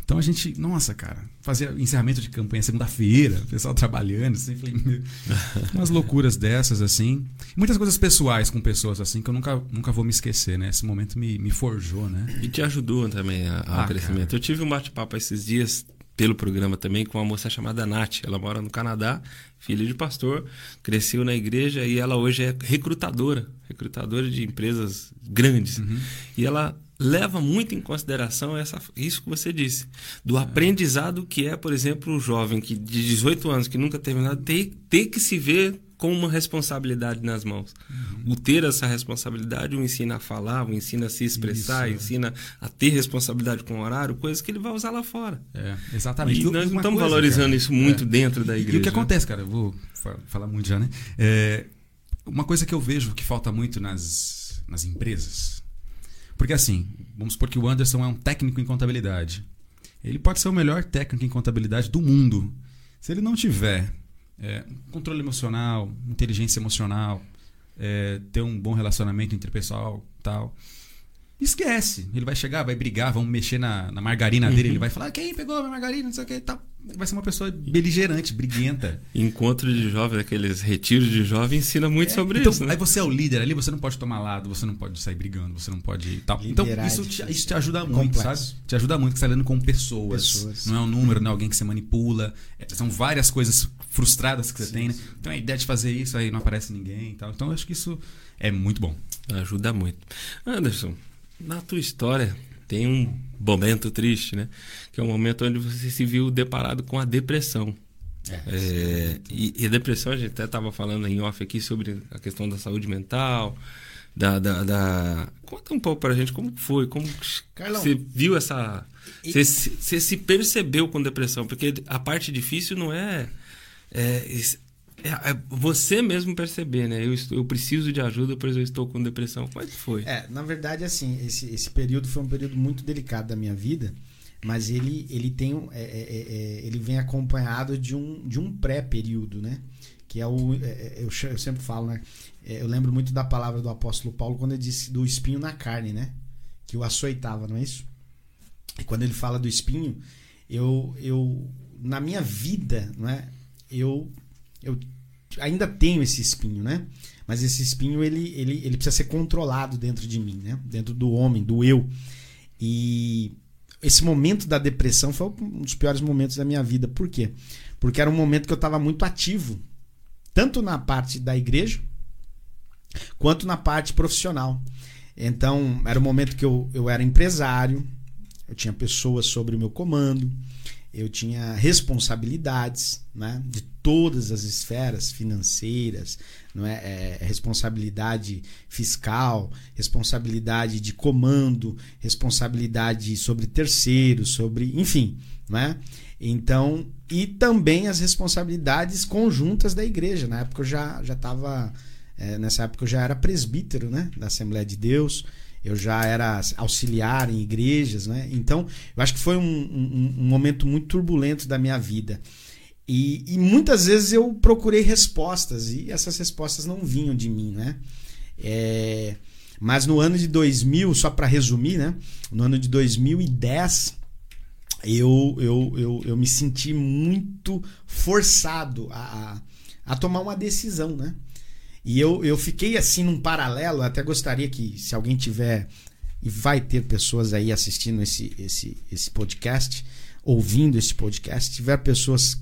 Então a gente, nossa, cara, fazia encerramento de campanha segunda-feira, o pessoal trabalhando, assim, falei, meu, [LAUGHS] umas loucuras dessas, assim. Muitas coisas pessoais com pessoas, assim, que eu nunca, nunca vou me esquecer, né? Esse momento me, me forjou, né? E te ajudou também a- ao Ah, crescimento. cara. Eu tive um bate-papo esses dias pelo programa também com uma moça chamada Nath. Ela mora no Canadá, filha de pastor, cresceu na igreja e ela hoje é recrutadora, recrutadora de empresas grandes. Uhum. E ela leva muito em consideração essa, isso que você disse, do aprendizado que é, por exemplo, o jovem que de 18 anos que nunca teve nada, ter, ter que se ver com uma responsabilidade nas mãos. Uhum. O ter essa responsabilidade o ensina a falar, o ensina a se expressar, Isso, é. ensina a ter responsabilidade com o horário, coisas que ele vai usar lá fora. É, exatamente. E nós não estamos coisa, valorizando cara, isso muito é. dentro da E igreja. o que né? acontece, cara, eu vou fa- falar muito já, né? É, uma coisa que eu vejo que falta muito nas, nas empresas. Porque assim, vamos supor que o Anderson é um técnico em contabilidade. Ele pode ser o melhor técnico em contabilidade do mundo. Se ele não tiver é, controle emocional, inteligência emocional, é, ter um bom relacionamento interpessoal tal. Esquece. Ele vai chegar, vai brigar, vão mexer na, na margarina dele, ele vai falar, quem pegou a minha margarina, não sei o que e tal. Vai ser uma pessoa beligerante, briguenta. Encontro de jovem, aqueles retiros de jovem, ensina muito sobre então, isso. Né? Aí você é o líder ali, você não pode tomar lado, você não pode sair brigando, você não pode. Tal. Então, Liderar é isso te, isso te ajuda muito, Complexo. sabe? Te ajuda muito, que você está lidando com pessoas. Pessoas. Não é um número, não é alguém que você manipula. É, são várias coisas frustradas que você tem, né? Então a ideia de fazer isso, aí não aparece ninguém e tal. Então eu acho que isso é muito bom. Ajuda muito. Anderson, na tua história tem um momento triste, né? Que é um momento onde você se viu deparado com a depressão. É, e, e a depressão, a gente até estava falando em off aqui sobre a questão da saúde mental, da, da, da- Conta um pouco pra gente como foi, como Carlão. você viu essa... Você, se- você se percebeu com depressão, porque a parte difícil não é... é, é- é você mesmo perceber, né? Eu, estou- eu preciso de ajuda, pois eu estou com depressão. Como é foi? É, na verdade, assim, esse, esse período foi um período muito delicado da minha vida, mas ele, ele tem um- é, é, é, ele vem acompanhado de um, de um pré-período, né? Que é o. eu, eu sempre falo, né? Eu lembro muito da palavra do apóstolo Paulo quando ele disse do espinho na carne, né? Que o açoitava, não é isso? E quando ele fala do espinho, eu, eu na minha vida, não é? Eu, eu ainda tenho esse espinho, né? Mas esse espinho ele, ele, ele precisa ser controlado dentro de mim, né? Dentro do homem, do eu. E esse momento da depressão foi um dos piores momentos da minha vida. Por quê? Porque era um momento que eu estava muito ativo, tanto na parte da igreja quanto na parte profissional. Então, era um momento que eu, eu era empresário, eu tinha pessoas sobre o meu comando, eu tinha responsabilidades né, de todas as esferas financeiras, não é? É, responsabilidade fiscal, responsabilidade de comando, responsabilidade sobre terceiros, sobre, enfim, não é? Então, e também as responsabilidades conjuntas da igreja. Na época eu já já estava é, nessa época eu já era presbítero, né, da Assembleia de Deus. Eu já era auxiliar em igrejas, né? Então, eu acho que foi um, um, um momento muito turbulento da minha vida. E, e, muitas vezes eu procurei respostas e essas respostas não vinham de mim, né? É, mas no ano de 2000, só para resumir, né? No ano de 2010, eu, eu, eu, eu me senti muito forçado a, a, a tomar uma decisão, né? E eu, eu fiquei assim num paralelo, até gostaria que se alguém tiver e vai ter pessoas aí assistindo esse, esse, esse podcast, ouvindo esse podcast, tiver pessoas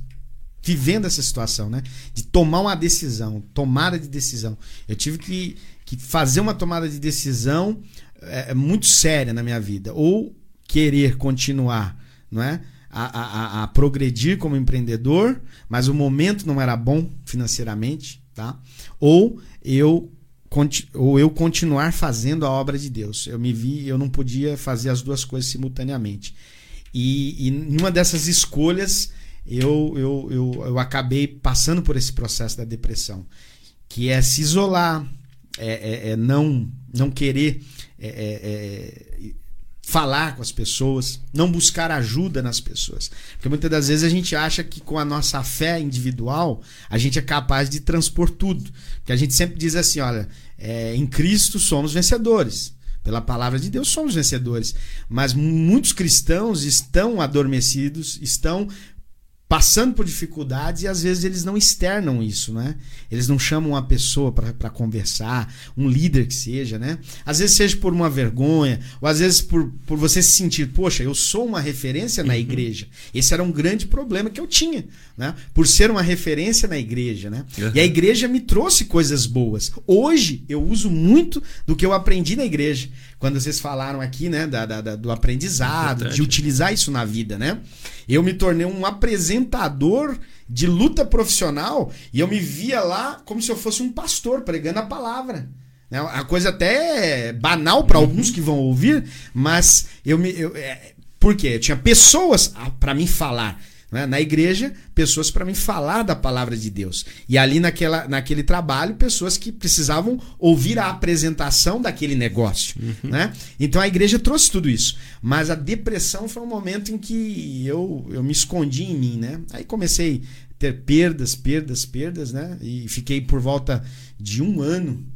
vivendo essa situação, né? De tomar uma decisão, tomada de decisão. Eu tive que, que fazer uma tomada de decisão é, muito séria na minha vida. Ou querer continuar, não é? A, a, a, progredir como empreendedor, mas o momento não era bom financeiramente, tá? Ou eu ou eu continuar fazendo a obra de Deus. Eu me vi, eu não podia fazer as duas coisas simultaneamente. E, e uma dessas escolhas, eu, eu, eu, eu acabei passando por esse processo da depressão, que é se isolar, é, é, é não, não querer é, é, é falar com as pessoas, não buscar ajuda nas pessoas. Porque muitas das vezes a gente acha que com a nossa fé individual a gente é capaz de transpor tudo. Porque a gente sempre diz assim: olha, é, em Cristo somos vencedores. Pela palavra de Deus somos vencedores. Mas muitos cristãos estão adormecidos, estão passando por dificuldades e às vezes eles não externam isso, né? Eles não chamam uma pessoa para conversar, um líder que seja, né? Às vezes seja por uma vergonha, ou às vezes por, por você se sentir, poxa, eu sou uma referência na uhum. igreja. Esse era um grande problema que eu tinha, né? Por ser uma referência na igreja, né? Uhum. E a igreja me trouxe coisas boas. Hoje eu uso muito do que eu aprendi na igreja. Quando vocês falaram aqui, né, da, da do aprendizado, de utilizar isso na vida, né? Eu me tornei um apresentador de luta profissional e eu me via lá como se eu fosse um pastor pregando a palavra. É a coisa até banal para alguns que vão ouvir, mas eu me. Eu, é, por quê? Eu tinha pessoas para mim falar né? na igreja, pessoas para me falar da palavra de Deus. E ali naquela, naquele trabalho, pessoas que precisavam ouvir a apresentação daquele negócio. Uhum. Né? Então a igreja trouxe tudo isso. Mas a depressão foi um momento em que eu, eu me escondi em mim. Né? Aí comecei a ter perdas, perdas, perdas, né? E fiquei por volta de um ano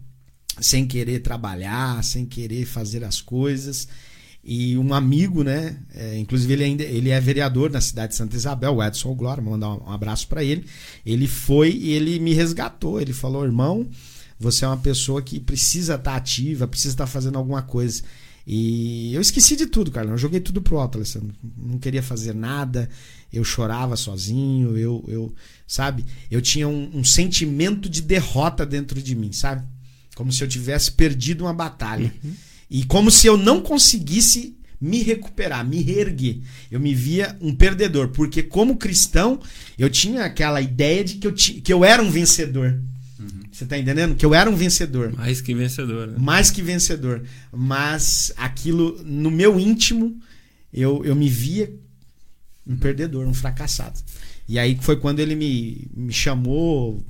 sem querer trabalhar, sem querer fazer as coisas. E um amigo, né? É, inclusive ele ainda ele é vereador na cidade de Santa Isabel, o Edson Glória, vou mandar um, abraço para ele. Ele foi e ele me resgatou. Ele falou: irmão, você é uma pessoa que precisa estar tá ativa, precisa estar tá fazendo alguma coisa. E eu esqueci de tudo, cara. Eu joguei tudo pro alto, Alessandro. Não queria fazer nada. Eu chorava sozinho. Eu, eu sabe? Eu tinha um, um sentimento de derrota dentro de mim, sabe? Como se eu tivesse perdido uma batalha. Uhum. E como se eu não conseguisse me recuperar, me reerguer. Eu me via um perdedor, porque como cristão, eu tinha aquela ideia de que eu, que eu era um vencedor. Uhum. Você tá entendendo? Que eu era um vencedor. Mais que vencedor. Né? Mais que vencedor. Mas aquilo, no meu íntimo, eu, eu me via um perdedor, um fracassado. E aí foi quando ele me, me chamou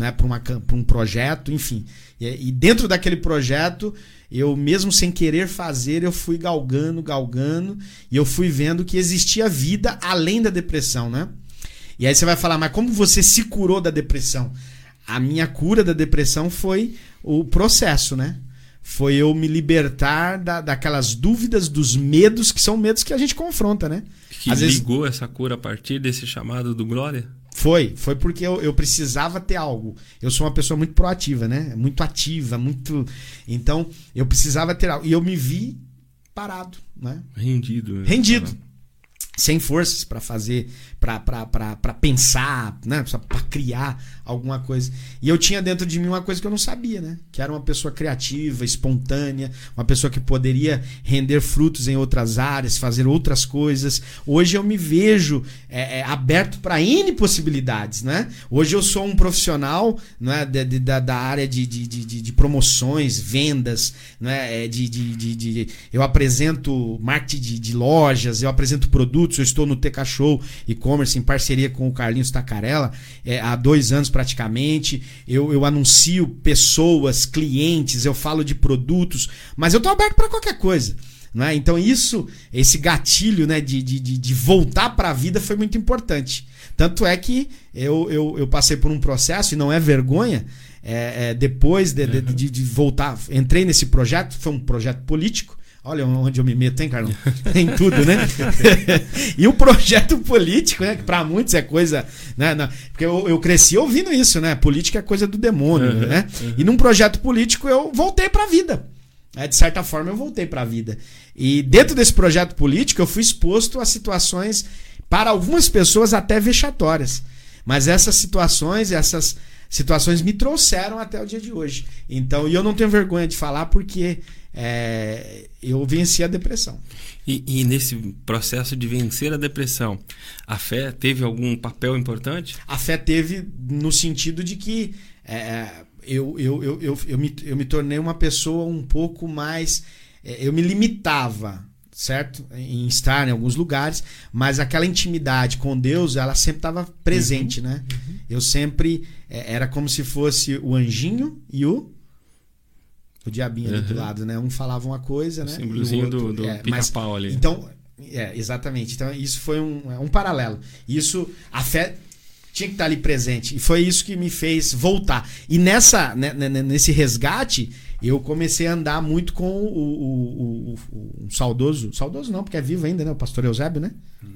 né, para um projeto, enfim. E, e dentro daquele projeto eu mesmo sem querer fazer, eu fui galgando, galgando, e eu fui vendo que existia vida além da depressão, né? E aí você vai falar, mas como você se curou da depressão? A minha cura da depressão foi o processo, né? Foi eu me libertar da, daquelas dúvidas, dos medos, que são medos que a gente confronta, né? Que Às ligou vezes... essa cura a partir desse chamado do Glória? Foi, foi porque eu, eu precisava ter algo. Eu sou uma pessoa muito proativa, né? Muito ativa, muito. Então, eu precisava ter algo. E eu me vi parado, né? Rendido. Né? Rendido. Sem forças para fazer, para pensar, né? para criar alguma coisa. E eu tinha dentro de mim uma coisa que eu não sabia, né? Que era uma pessoa criativa, espontânea, uma pessoa que poderia render frutos em outras áreas, fazer outras coisas. Hoje eu me vejo é, é, aberto para N possibilidades, né? Hoje eu sou um profissional né, de, da, da área de, de, de, de promoções, vendas, né? De, de, de, de, eu apresento marketing de, de lojas, eu apresento produtos, eu estou no TK Show e-commerce em parceria com o Carlinhos Tacarella é, há dois anos praticamente. Eu, eu anuncio pessoas, clientes, eu falo de produtos, mas eu estou aberto para qualquer coisa. Né? Então isso, esse gatilho né, de, de, de voltar para a vida foi muito importante. Tanto é que eu, eu, eu passei por um processo, e não é vergonha, é, é, depois de, de, de, de, voltar, entrei nesse projeto, foi um projeto político, Olha onde eu me meto, hein, Carlão? [LAUGHS] em tudo, né? [LAUGHS] e o projeto político, né? Que pra muitos é coisa. Né? Porque eu, eu cresci ouvindo isso, né? Política é coisa do demônio, Uhum, né? uhum. E num projeto político eu voltei pra vida. É, de certa forma, eu voltei pra vida. E dentro desse projeto político, eu fui exposto a situações, para algumas pessoas, até vexatórias. Mas essas situações, essas situações me trouxeram até o dia de hoje. Então, e eu não tenho vergonha de falar porque é, eu venci a depressão. E, e nesse processo de vencer a depressão, a fé teve algum papel importante? A fé teve no sentido de que é, eu, eu, eu, eu, eu, me, eu me tornei uma pessoa um pouco mais. é, eu me limitava, certo? Em estar em alguns lugares, mas aquela intimidade com Deus, ela sempre estava presente, né? Eu sempre. é, era como se fosse o anjinho e o. O diabinho ali do Uhum. lado, né? Um falava uma coisa, O né? símbolozinho do- do é, pica-pau ali. Então, é, exatamente. Então, isso foi um, é um paralelo. Isso, a fé tinha que estar ali presente. E foi isso que me fez voltar. E nessa, né, né, né, nesse resgate, eu comecei a andar muito com o, o, o- o- um saudoso. Saudoso não, porque é vivo ainda, né? O pastor Eusébio, né?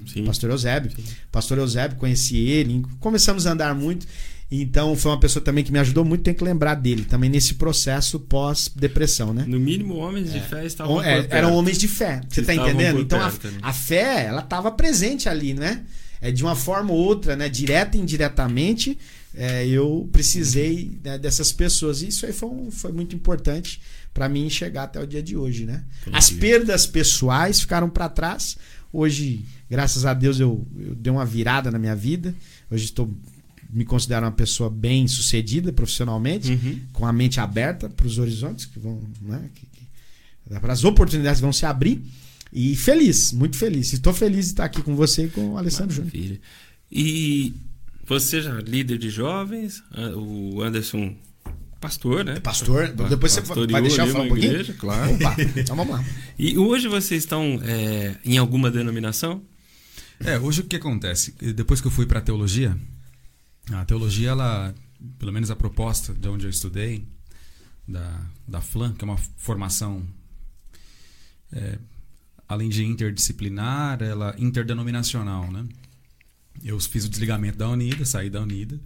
Sim. Pastor Eusébio. Pastor Eusébio, conheci ele. Começamos a andar muito. Então, foi uma pessoa também que me ajudou muito. Tem que lembrar dele também nesse processo pós-depressão, né? No mínimo, homens de fé estavam É, por perto. eram homens de fé. Você tá Estavam entendendo? Então a, a fé, ela estava presente ali, né? É, de uma forma ou outra, né? Direta e indiretamente, é, eu precisei né, dessas pessoas. E isso aí foi, um- foi muito importante para mim chegar até o dia de hoje, né? As perdas pessoais ficaram para trás. Hoje, graças a Deus, eu, eu dei uma virada na minha vida. Hoje estou me considero uma pessoa bem sucedida profissionalmente, Uhum. com a mente aberta para os horizontes que vão, né, que- que- para as oportunidades que vão se abrir e feliz, muito feliz. Estou feliz de estar aqui com você e com o Alessandro Júnior. E você já é líder de jovens, o Anderson pastor, né? Pastor, depois você vai deixar eu falar um pouquinho? igreja, claro. Opa, [LAUGHS] então vamos lá. E hoje vocês estão é, em alguma denominação? É, hoje o que acontece? Depois que eu fui para teologia, a teologia, ela, pelo menos a proposta de onde eu estudei, da, da FLAN, que é uma formação, é, além de interdisciplinar, ela interdenominacional, né? Eu fiz o desligamento da Unida, saí da Unida,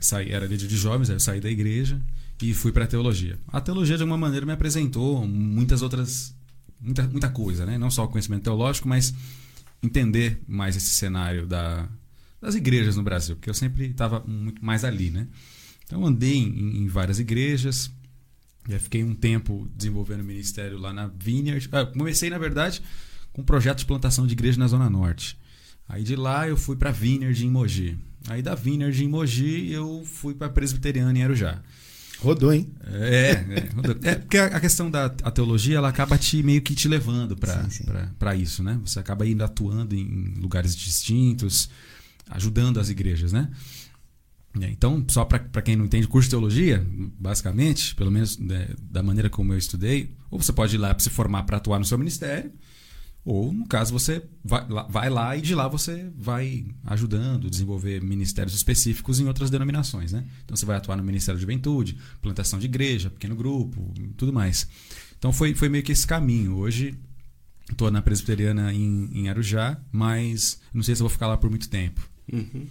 saí, era líder de jovens, eu saí da igreja e fui para a teologia. A teologia, de alguma maneira, me apresentou muitas outras, muita, muita coisa, né? Não só o conhecimento teológico, mas entender mais esse cenário da, das igrejas no Brasil, porque eu sempre estava muito mais ali, né? Então andei em, em várias igrejas, já fiquei um tempo desenvolvendo o ministério lá na Vineyard. Ah, comecei, na verdade, com um projeto de plantação de igreja na Zona Norte. Aí de lá eu fui para Vineyard em Mogi. Aí da Vineyard em Mogi eu fui para Presbiteriana em Arujá. Rodou, hein? É, é, rodou. é porque a a questão da a teologia ela acaba te meio que te levando para isso, né? Você acaba indo atuando em lugares distintos, ajudando as igrejas, né? É, Então, só para quem não entende curso de teologia, basicamente, pelo menos né, da maneira como eu estudei, ou você pode ir lá para se formar para atuar no seu ministério, ou, no caso, você vai lá, vai lá e de lá você vai ajudando, desenvolver ministérios específicos em outras denominações, né? Então você vai atuar no Ministério de Juventude, plantação de igreja, pequeno grupo, tudo mais. Então foi, foi meio que esse caminho. Hoje estou na presbiteriana em, em Arujá, mas não sei se vou ficar lá por muito tempo. Uhum.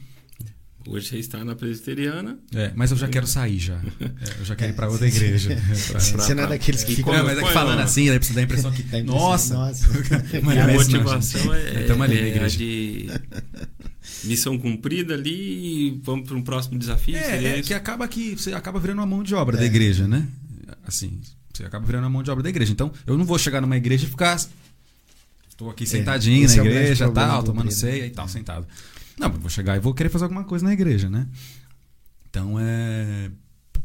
Hoje você está na presbiteriana. É, mas eu já quero sair já. [LAUGHS] É, eu já quero ir para outra igreja. [LAUGHS] Pra- Você não é daqueles que ficam- mas é que falando uma- assim, dar a impressão que. [LAUGHS] Dá impressão, nossa! nossa. Mas a não é isso não, motivação gente. é, ali é de missão cumprida ali vamos para um próximo desafio. É, é que acaba que você acaba virando uma mão de obra É. da igreja, né? Assim, você acaba virando uma mão de obra da igreja. Então, eu não vou chegar numa igreja e ficar. Estou aqui sentadinho na é igreja, tal, do tomando ceia e tal, sentado. Não, vou chegar e vou querer fazer alguma coisa na igreja, né? Então é.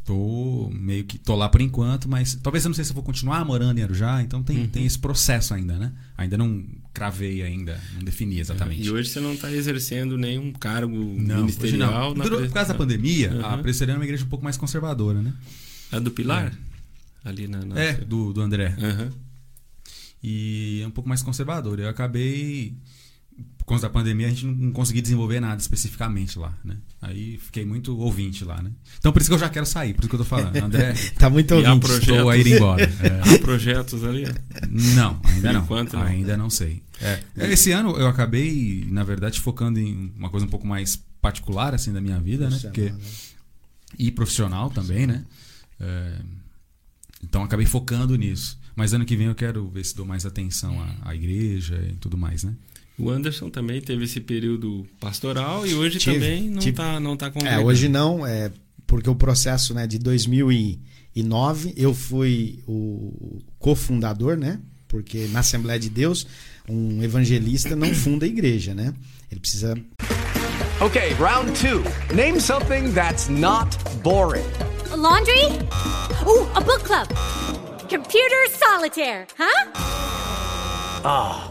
Tô meio que. tô lá por enquanto, mas talvez eu não sei se eu vou continuar morando em Arujá, então tem, Uhum. tem esse processo ainda, né? Ainda não cravei ainda, não defini exatamente. E hoje você não está exercendo nenhum cargo Não, ministerial. não. na Por, causa da pandemia, a Uhum. presbiteriana é uma igreja um pouco mais conservadora, né? A do Pilar? Ali na. na- É, do, do André. Aham. E é um pouco mais conservadora. Eu acabei por conta da pandemia, a gente não, não conseguia desenvolver nada especificamente lá, né? Aí fiquei muito ouvinte lá, né? Então por isso que eu já quero sair, por isso que eu tô falando. André, [LAUGHS] tá muito ouvinte. projetos, estou a ir embora. É. Há projetos ali? Não, ainda não. enquanto, não. Ainda não sei. É. Esse ano eu acabei, na verdade, focando em uma coisa um pouco mais particular assim da minha vida, né? Porque e profissional também, né? É, Então acabei focando nisso. Mas ano que vem eu quero ver se dou mais atenção à, à igreja e tudo mais, né? O Anderson também teve esse período pastoral e hoje Tive, também não está não tá É, hoje não, é porque o processo né, de 2009 eu fui o cofundador, né? Porque na Assembleia de Deus, um evangelista não funda a igreja, né? Ele precisa Okay, round two. Name something that's not boring. A laundry? Ooh, a book club. Computer solitaire, huh? Ah,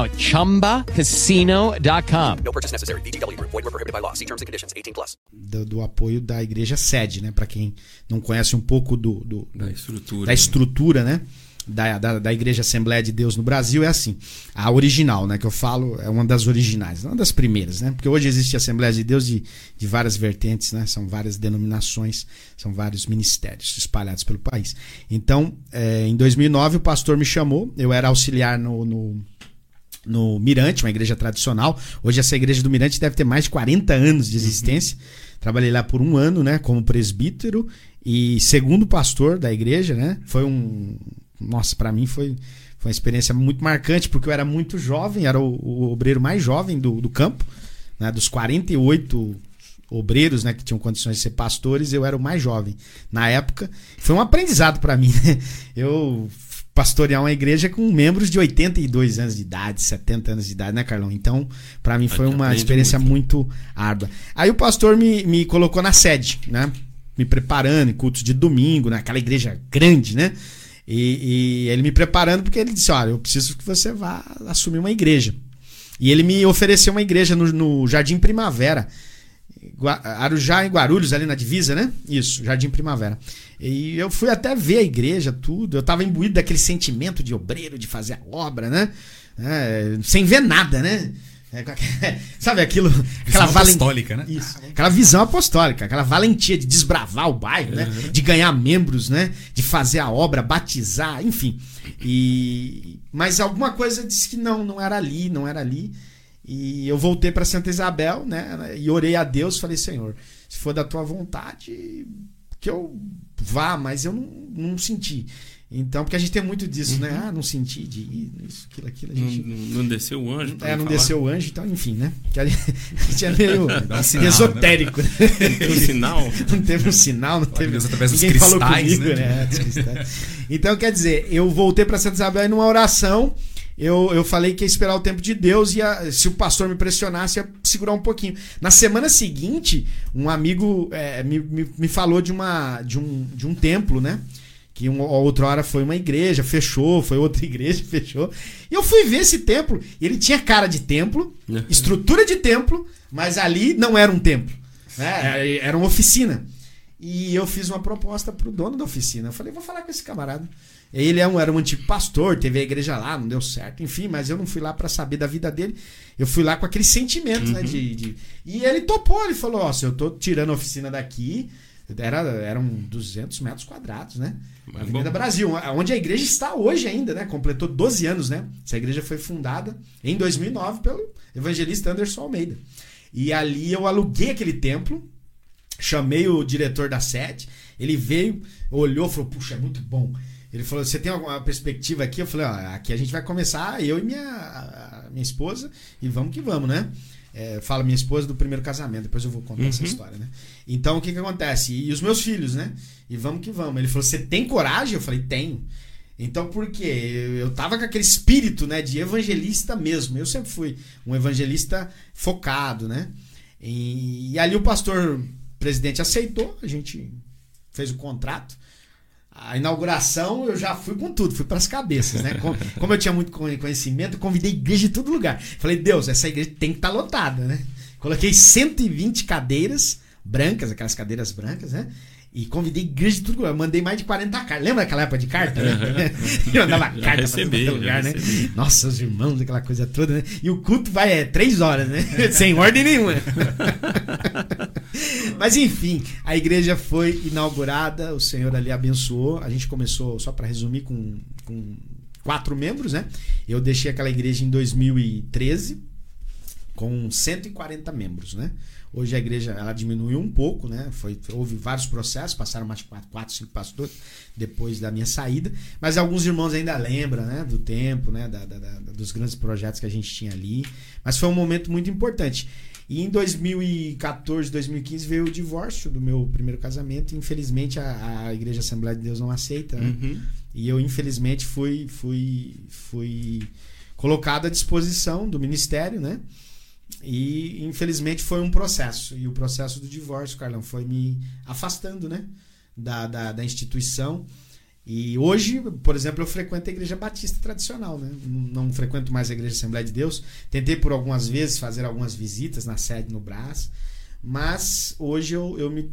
at ChumbaCasino.com. No purchase necessary. VGW Group. Void where prohibited by law. See terms and conditions. 18 plus. do, do apoio da igreja sede, né? Para quem não conhece um pouco do, do- do- Da estrutura. da estrutura, né? Da, da, da Igreja Assembleia de Deus no Brasil é assim. A original, né? Que eu falo é uma das originais, uma das primeiras, né? Porque hoje existe Assembleia de Deus de, de várias vertentes, né? São várias denominações, são vários ministérios espalhados pelo país. Então, é, em 2009, o pastor me chamou, eu era auxiliar no- no, no Mirante, uma igreja tradicional. Hoje essa igreja do Mirante deve ter mais de 40 anos de existência. Trabalhei lá por um ano, né, como presbítero e segundo pastor da igreja, né? Foi um, nossa, para mim foi foi uma experiência muito marcante porque eu era muito jovem, era o, o obreiro mais jovem do, do campo, né? Dos 48 obreiros, né, que tinham condições de ser pastores, eu era o mais jovem na época. Foi um aprendizado para mim. né? Eu pastorear uma igreja com membros de 82 anos de idade, 70 anos de idade, né, Carlão? Então, para mim foi uma experiência muito. árdua. Aí o pastor me, me colocou na sede, né? Me preparando em cultos de domingo, naquela igreja grande, né? E, e ele me preparando porque ele disse: Olha, eu preciso que você vá assumir uma igreja. E ele me ofereceu uma igreja no, no Jardim Primavera. Arujá e Guarulhos, ali na divisa, né? Isso, Jardim Primavera. E eu fui até ver a igreja, tudo. Eu tava imbuído daquele sentimento de obreiro, de fazer a obra, né? É, sem ver nada, né? É, [LAUGHS] sabe aquilo? Aquela valen- apostólica, né? Isso. Aquela visão apostólica, aquela valentia de desbravar o bairro, né? De ganhar membros, né? De fazer a obra, batizar, enfim. E mas alguma coisa disse que não, não era ali, não era ali. E eu voltei para Santa Isabel, né? E orei a Deus, falei: "Senhor, se for da tua vontade, que eu vá", mas eu não, não senti. Então, porque a gente tem muito disso, né? Ah, não senti de isso, aquilo, aquilo. A Não, gente... não desceu o anjo? É, não falar? desceu o anjo, então, enfim, né? Que a gente [LAUGHS] é meio [LAUGHS] um sinal, esotérico. né? Né? Tem um sinal? Não teve um sinal, não teve. Deus através dos Ninguém falou cristais, comigo, né? né? Cristais. Então, quer dizer, eu voltei para Santa Isabel e numa oração. Eu, eu falei que ia esperar o tempo de Deus e se o pastor me pressionasse, ia segurar um pouquinho. Na semana seguinte, um amigo é, me, me, me falou de, uma, de, um, de um templo, né? Que uma outra hora foi uma igreja, fechou, foi outra [LAUGHS] igreja, fechou. E eu fui ver esse templo. Ele tinha cara de templo, [LAUGHS] estrutura de templo, mas ali não era um templo. né? Era uma oficina. E eu fiz uma proposta pro dono da oficina. Eu falei, vou falar com esse camarada. Ele é um, era um antigo pastor, teve a igreja lá, não deu certo, enfim, mas eu não fui lá para saber da vida dele. Eu fui lá com aquele sentimento, né? De, de- E ele topou, ele falou: Ó, se eu tô tirando a oficina daqui, era, eram 200 metros quadrados, né? Mas Avenida bom. Brasil, onde a igreja está hoje ainda, né? Completou 12 anos, né? Essa igreja foi fundada em 2009 pelo evangelista Anderson Almeida. E ali eu aluguei aquele templo, chamei o diretor da sede, ele veio, olhou, falou: "Puxa, é muito bom". Ele falou: "Você tem alguma perspectiva aqui?" Eu falei: "Ó, aqui a gente vai começar eu e minha minha esposa e vamos que vamos, né?" É, fala minha esposa do primeiro casamento, depois eu vou contar Uhum. essa história, né? Então o que que acontece? E os meus filhos, né? E vamos que vamos. Ele falou: Você tem coragem? Eu falei: Tenho. Então por quê? Eu, eu tava com aquele espírito, né, de evangelista mesmo. Eu sempre fui um evangelista focado, né? E, e ali o pastor presidente aceitou, a gente fez o contrato. A inauguração eu já fui com tudo, fui para as cabeças, né? Como, como eu tinha muito conhe- conhecimento, eu convidei igreja de todo lugar. Falei, Deus, essa igreja tem que estar lotada, né? Coloquei 120 cadeiras brancas, aquelas cadeiras brancas, né? E convidei igreja de lugar. Eu mandei mais de 40 cartas. Lembra aquela época de carta? Né? [LAUGHS] eu mandava Já carta recebi, para todo lugar, né? Nossa, os irmãos, aquela coisa toda, né? E o culto vai é três horas, né? [LAUGHS] Sem ordem nenhuma. [LAUGHS] Mas enfim, a igreja foi inaugurada, o Senhor ali abençoou. A gente começou, só para resumir, com, com quatro membros, né? Eu deixei aquela igreja em 2013 com 140 membros, né? Hoje a igreja ela diminuiu um pouco, né? Foi, houve vários processos, passaram mais de quatro, quatro, cinco pastores depois da minha saída, mas alguns irmãos ainda lembram, né? Do tempo, né? Da, da- da- dos grandes projetos que a gente tinha ali. Mas foi um momento muito importante. E em 2014, 2015 veio o divórcio do meu primeiro casamento. Infelizmente a, a Igreja Assembleia de Deus não aceita, né? Uhum. E eu infelizmente fui fui fui colocado à disposição do ministério, né? E infelizmente foi um processo. E o processo do divórcio, Carlão, foi me afastando, né? Da, da, da instituição. E hoje, por exemplo, eu frequento a igreja batista tradicional, né? Não frequento mais a igreja Assembleia de Deus. Tentei por algumas vezes fazer algumas visitas na sede no Brás. Mas hoje eu, eu me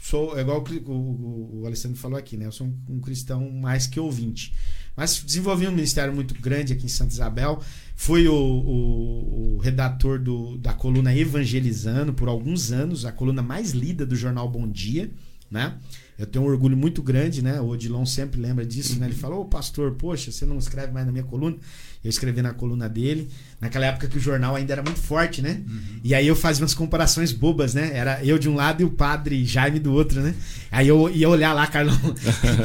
sou é igual o, o- o Alessandro falou aqui, né? Eu sou um, um cristão mais que ouvinte. Mas desenvolvi um ministério muito grande aqui em Santa Isabel. Fui o, o- o redator do- da coluna Evangelizando por alguns anos, a coluna mais lida do jornal Bom Dia, né? Eu tenho um orgulho muito grande, né? O Odilon sempre lembra disso, né? Ele falou, ô pastor, poxa, você não escreve mais na minha coluna? Eu escrevi na coluna dele, naquela época que o jornal ainda era muito forte, né? E aí eu fazia umas comparações bobas, né? Era eu de um lado e o padre Jaime do outro, né? Aí eu ia olhar lá, Carlão. [LAUGHS]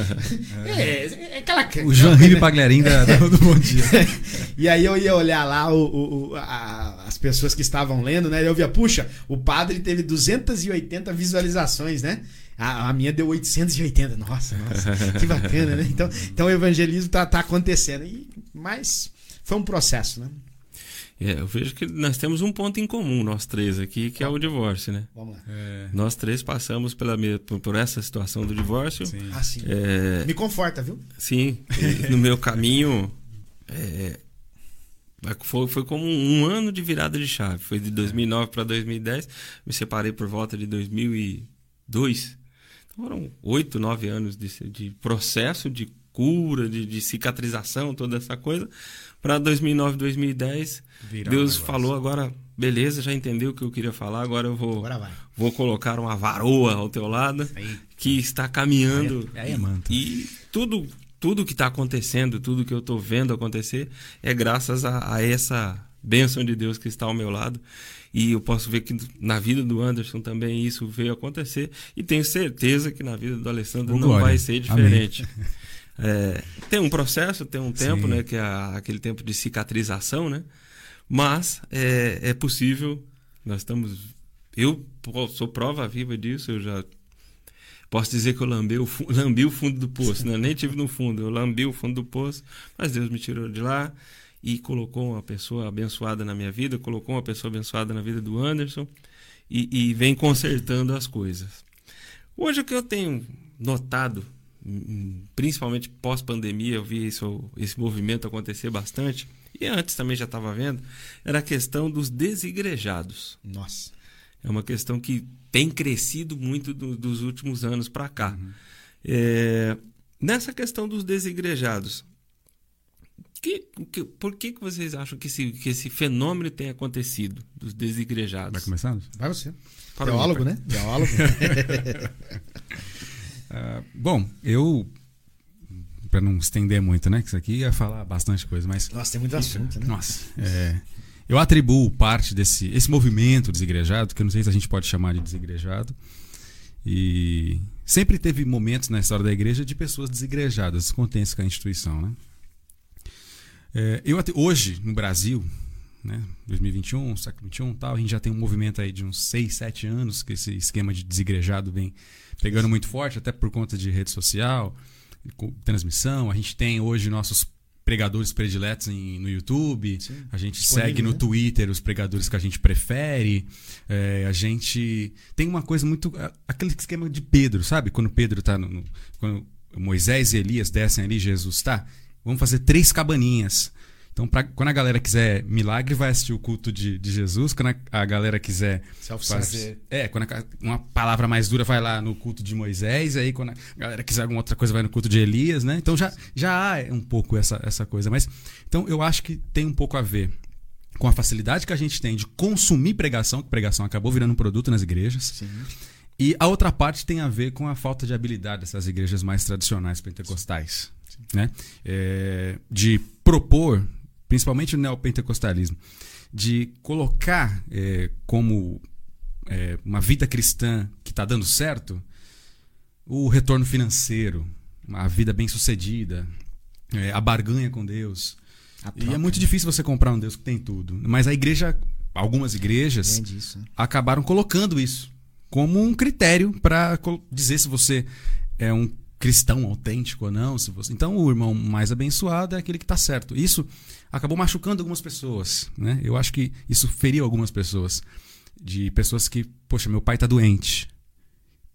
é, é aquela. O João [LAUGHS] Ribe Pagliarim da- do- Bom Dia. [LAUGHS] e aí eu ia olhar lá o, o- a- as pessoas que estavam lendo, né? Eu via, puxa, o padre teve 280 visualizações, né? A, a minha deu 880. Nossa, nossa, que bacana, né? Então, então o evangelismo tá, tá acontecendo. E, mas foi um processo, né? É, eu vejo que nós temos um ponto em comum, nós três aqui, que é o divórcio, né? Vamos lá. Nós três passamos pela, me- por, por essa situação do divórcio. Ah, sim. É, Me conforta, viu? Sim, [LAUGHS] no meu caminho é, foi, foi como um ano de virada de chave. Foi de 2009 para 2010. Me separei por volta de 2002. Foram oito, nove anos de, de processo de cura, de, de cicatrização, toda essa coisa. Para 2009, 2010, Virar um Deus negócio. falou agora, beleza, já entendeu o que eu queria falar, agora eu vou, Agora vou colocar uma varoa ao teu lado que está caminhando. É- aí é manta. E tudo, tudo que está acontecendo, tudo que eu estou vendo acontecer, é graças a, a essa bênção de Deus que está ao meu lado. E eu posso ver que na vida do Anderson também isso veio acontecer. E tenho certeza que na vida do Alessandro não glória. vai ser diferente. [LAUGHS] É, tem um processo, tem um tempo, Sim. né? Que é aquele tempo de cicatrização, né? Mas é, é possível. Nós estamos. Eu sou prova viva disso. Eu já posso dizer que eu lambi o, [LAUGHS] lambi o fundo do poço, né? Nem tive no fundo, eu lambi o fundo do poço, mas Deus me tirou de lá e colocou uma pessoa abençoada na minha vida, colocou uma pessoa abençoada na vida do Anderson e, e vem consertando as coisas. Hoje o que eu tenho notado, hum, principalmente pós-pandemia, eu vi isso, esse movimento acontecer bastante, e antes também já estava vendo, era a questão dos desigrejados. Nossa. É uma questão que tem crescido muito do- dos últimos anos para cá. É, nessa questão dos desigrejados, que, que- por que, que vocês acham que esse, que esse fenômeno tem acontecido dos desigrejados? Vai começar? Vai você. Fala, Teólogo, né? Teólogo. [LAUGHS] Ah, bom, eu. Para não estender muito, né? Que isso aqui ia falar bastante coisa, mas. Nossa, tem muito assunto, né? Nossa. é, eu atribuo parte desse esse movimento desigrejado, que eu não sei se a gente pode chamar de desigrejado. E sempre teve momentos na história da igreja de pessoas desigrejadas, descontentes com a instituição, né? É, eu, ati- hoje, no Brasil, né? 2021, século 21 tal. A gente já tem um movimento aí de uns 6, 7 anos que esse esquema de desigrejado vem pegando muito forte, até por conta de rede social, transmissão. A gente tem hoje nossos pregadores prediletos em, no YouTube. Sim, a gente segue no né? Twitter os pregadores que a gente prefere. É, a gente tem uma coisa muito. Aquele esquema de Pedro, sabe? Quando Pedro tá no. no quando Moisés e Elias descem ali, Jesus tá. Vamos fazer três cabaninhas. Então, pra, quando a galera quiser milagre, vai assistir o culto de, de Jesus. Quando a, a galera quiser fazer. É, quando a, uma palavra mais dura, vai lá no culto de Moisés. Aí, quando a galera quiser alguma outra coisa, vai no culto de Elias, né? Então já, já há um pouco essa, essa coisa. Mas então eu acho que tem um pouco a ver com a facilidade que a gente tem de consumir pregação, que pregação acabou virando um produto nas igrejas. Sim. E a outra parte tem a ver com a falta de habilidade dessas igrejas mais tradicionais pentecostais. Né? É, de propor principalmente o neopentecostalismo, de colocar é, como é, uma vida cristã que está dando certo o retorno financeiro, a vida bem sucedida, é, a barganha com Deus. E é muito né? difícil você comprar um Deus que tem tudo. Mas a igreja, algumas igrejas, né? acabaram colocando isso como um critério para dizer se você é um cristão autêntico ou não. Se você... Então, o irmão mais abençoado é aquele que está certo. Isso acabou machucando algumas pessoas. Né? Eu acho que isso feriu algumas pessoas. De pessoas que, poxa, meu pai está doente.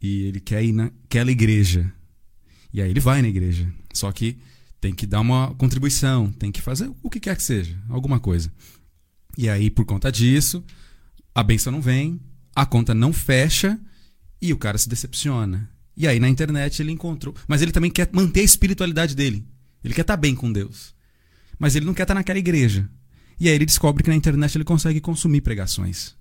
E ele quer ir naquela igreja. E aí ele vai na igreja. Só que tem que dar uma contribuição, tem que fazer o que quer que seja, alguma coisa. E aí, por conta disso, a benção não vem, a conta não fecha e o cara se decepciona. E aí na internet ele encontrou. Mas ele também quer manter a espiritualidade dele. Ele quer estar bem com Deus. Mas ele não quer estar naquela igreja. E aí ele descobre que na internet ele consegue consumir pregações.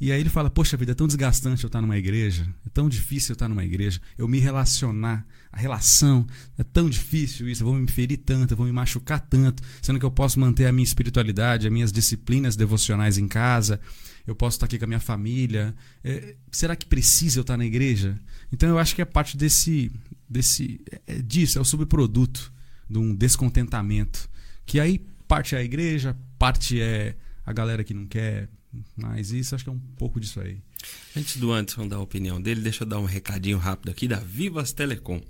E aí ele fala: Poxa vida, é tão desgastante eu estar numa igreja, é tão difícil eu estar numa igreja, eu me relacionar, a relação é tão difícil isso, eu vou me ferir tanto, eu vou me machucar tanto, sendo que eu posso manter a minha espiritualidade, as minhas disciplinas devocionais em casa, eu posso estar aqui com a minha família. É, será que precisa eu estar na igreja? Então eu acho que é parte desse. desse é, disso, é o subproduto de um descontentamento. Que aí parte é a igreja, parte é a galera que não quer. Mas isso acho que é um pouco disso aí. Antes do Anderson dar a opinião dele, deixa eu dar um recadinho rápido aqui da Vivas Telecom.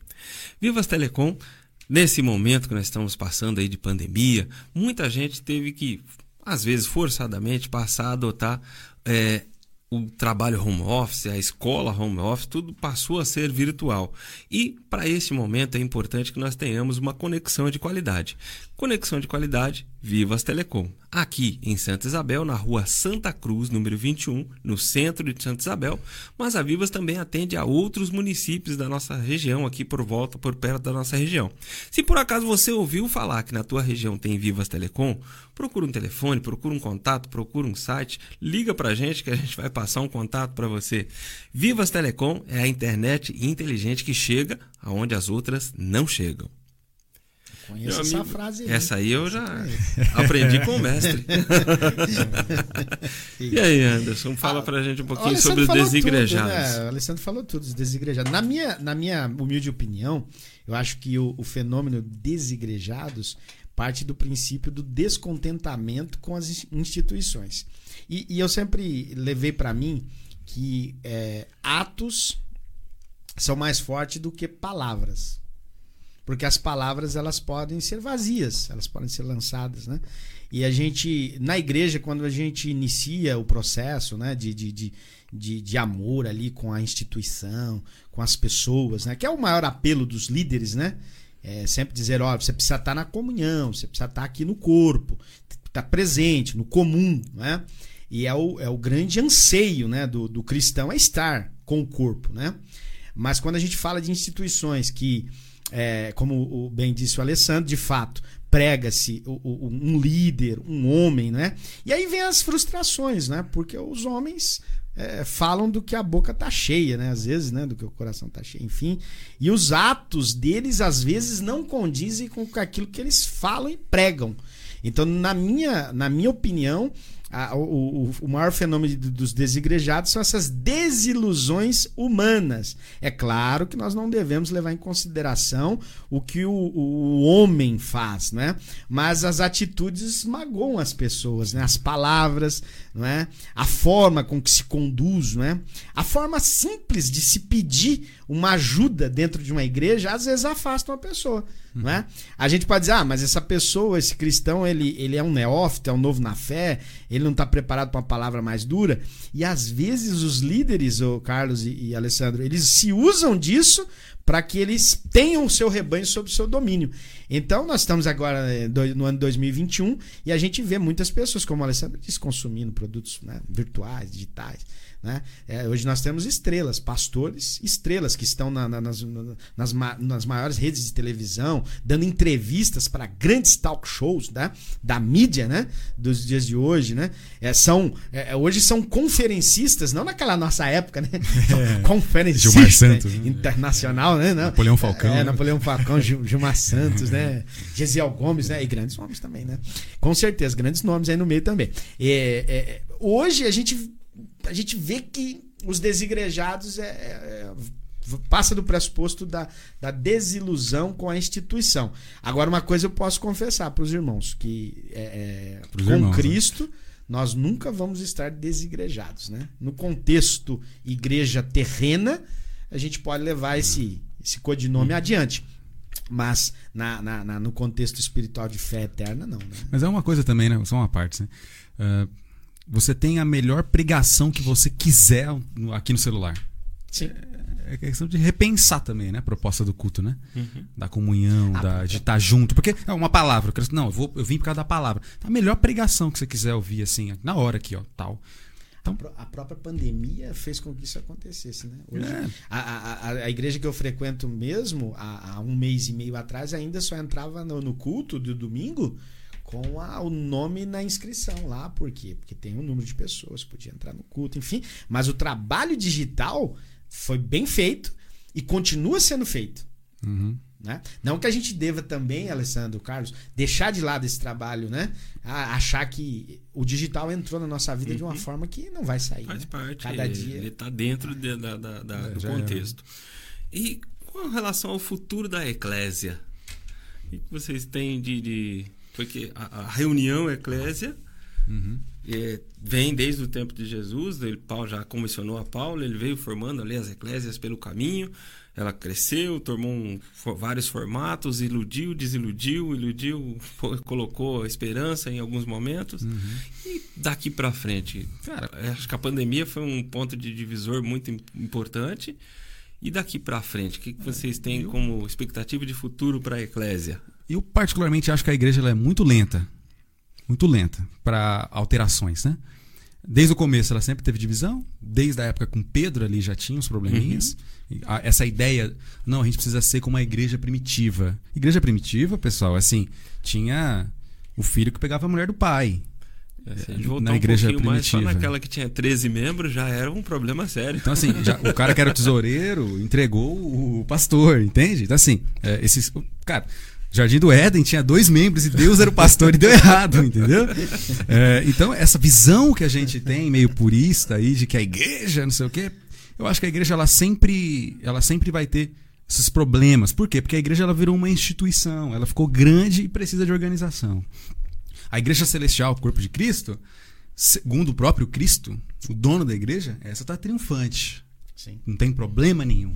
Vivas Telecom, nesse momento que nós estamos passando aí de pandemia, muita gente teve que, às vezes forçadamente, passar a adotar é, o trabalho home office, a escola home office, tudo passou a ser virtual. E para esse momento é importante que nós tenhamos uma conexão de qualidade. Conexão de qualidade Vivas Telecom. Aqui em Santa Isabel, na rua Santa Cruz, número 21, no centro de Santa Isabel, mas a Vivas também atende a outros municípios da nossa região, aqui por volta, por perto da nossa região. Se por acaso você ouviu falar que na tua região tem Vivas Telecom, procura um telefone, procura um contato, procura um site, liga pra gente que a gente vai passar um contato para você. Vivas Telecom é a internet inteligente que chega aonde as outras não chegam. Conheço essa frase aí. Essa aí eu já aprendi com o mestre. [LAUGHS] e aí, Anderson, fala ah, pra gente um pouquinho sobre os desigrejados. Tudo, né? O Alessandro falou tudo, os desigrejados. Na minha, na minha humilde opinião, eu acho que o, o fenômeno desigrejados parte do princípio do descontentamento com as instituições. E, e eu sempre levei para mim que é, atos são mais fortes do que palavras. Porque as palavras elas podem ser vazias, elas podem ser lançadas, né? E a gente, na igreja, quando a gente inicia o processo né, de, de, de, de, amor ali com a instituição, com as pessoas, né? Que é o maior apelo dos líderes, né? É sempre dizer, ó, você precisa estar na comunhão, você precisa estar aqui no corpo, estar presente, no comum, né? E é o, é o grande anseio né, do, do cristão é estar com o corpo, né? Mas quando a gente fala de instituições que é, como bem disse o Alessandro, de fato, prega-se um líder, um homem, né? E aí vem as frustrações, né? Porque os homens é, falam do que a boca tá cheia, né? Às vezes, né? Do que o coração tá cheio, enfim. E os atos deles, às vezes, não condizem com aquilo que eles falam e pregam. Então, na minha, na minha opinião, a, o, o, maior fenômeno dos desigrejados são essas desilusões humanas. É claro que nós não devemos levar em consideração o que o, o homem faz, né? mas as atitudes magoam as pessoas, né? as palavras, não é? a forma com que se conduz, não é? a forma simples de se pedir uma ajuda dentro de uma igreja às vezes afasta uma pessoa. Não é? A gente pode dizer, ah, mas essa pessoa, esse cristão, ele, ele é um neófito, é um novo na fé, ele não está preparado para uma palavra mais dura. E às vezes os líderes, o Carlos e, e Alessandro, eles se usam disso para que eles tenham o seu rebanho sob seu domínio. Então, nós estamos agora eh, no ano 2021 e a gente vê muitas pessoas, como o Alessandro disse, consumindo produtos né, virtuais, digitais. Né? É, hoje nós temos estrelas, pastores, estrelas que estão na, na, nas, nas, nas, maiores redes de televisão, dando entrevistas para grandes talk shows né? da mídia né? dos dias de hoje. Né? É, são, é, hoje são conferencistas, não naquela nossa época, né? [LAUGHS] É. conferencista Santos, né? internacional, né? Não. Napoleão Falcão. É, né? Napoleão Falcão, Gilmar Santos, né? [LAUGHS] Gesiel Gomes, né? E grandes nomes também, né? Com certeza, grandes nomes aí no meio também. É, é, hoje a gente a gente vê que os desigrejados é, é, passa do pressuposto da, da desilusão com a instituição. Agora, uma coisa eu posso confessar para os irmãos, que é, é com irmãos, né? Cristo né? nós nunca vamos estar desigrejados. Né? No contexto igreja terrena, a gente pode levar esse, esse codinome adiante. Mas na, na, na, no contexto espiritual de fé eterna, não. Né? Mas é uma coisa também, né? Só uma parte. Né? Uh, você tem a melhor pregação que você quiser aqui no celular. Sim. É questão de repensar também, né? A proposta do culto, né? Uhum. Da comunhão, ah, da, de estar junto. Porque é uma palavra. Não, eu, vou, eu vim por causa da palavra. A melhor pregação que você quiser ouvir, assim, na hora aqui, ó, tal. Então, a própria pandemia fez com que isso acontecesse, né? Hoje, é. a, a, a, igreja que eu frequento mesmo, há, há, um mês e meio atrás, ainda só entrava no, no culto do domingo com a, o nome na inscrição lá. Por quê? Porque tem um número de pessoas, podia entrar no culto, enfim. Mas o trabalho digital foi bem feito e continua sendo feito. Uhum. Né? Não que a gente deva também, Alessandro, Carlos, deixar de lado esse trabalho, né? A achar que o digital entrou na nossa vida uhum. de uma uhum. forma que não vai sair. Faz né? parte. Cada dia. Ele está dentro de, da, da, da é, do contexto. É. E com relação ao futuro da eclésia, o que vocês têm de, de porque a, a reunião eclésia uhum. é, vem desde o tempo de Jesus, ele, Paulo já comissionou a Paulo, ele veio formando ali as eclésias pelo caminho, ela cresceu, tomou um, vários formatos, iludiu, desiludiu, iludiu, [LAUGHS] colocou esperança em alguns momentos. Uhum. E daqui para frente, cara, acho que a pandemia foi um ponto de divisor muito importante. E daqui para frente, o que, que vocês têm como expectativa de futuro para a Eclésia? Eu, particularmente, acho que a igreja é muito lenta. Muito lenta para alterações, né? Desde o começo ela sempre teve divisão, desde a época com Pedro ali já tinha os probleminhas. Uhum. Essa ideia, não, a gente precisa ser como uma igreja primitiva. Igreja primitiva, pessoal, assim, tinha o filho que pegava a mulher do pai. É, se a gente voltar na igreja um primitiva. mais só naquela que tinha 13 membros, já era um problema sério. Então, assim, já, o cara que era o tesoureiro entregou o pastor, entende? Então, assim, é, esses. Cara, Jardim do Éden tinha dois membros e Deus era o pastor e deu errado, entendeu? É, então, essa visão que a gente tem, meio purista aí, de que a igreja, não sei o quê, eu acho que a igreja ela sempre, ela sempre vai ter esses problemas. Por quê? Porque a igreja ela virou uma instituição, ela ficou grande e precisa de organização. A igreja celestial, o corpo de Cristo, segundo o próprio Cristo, o dono da igreja, essa está triunfante. Sim. Não tem problema nenhum.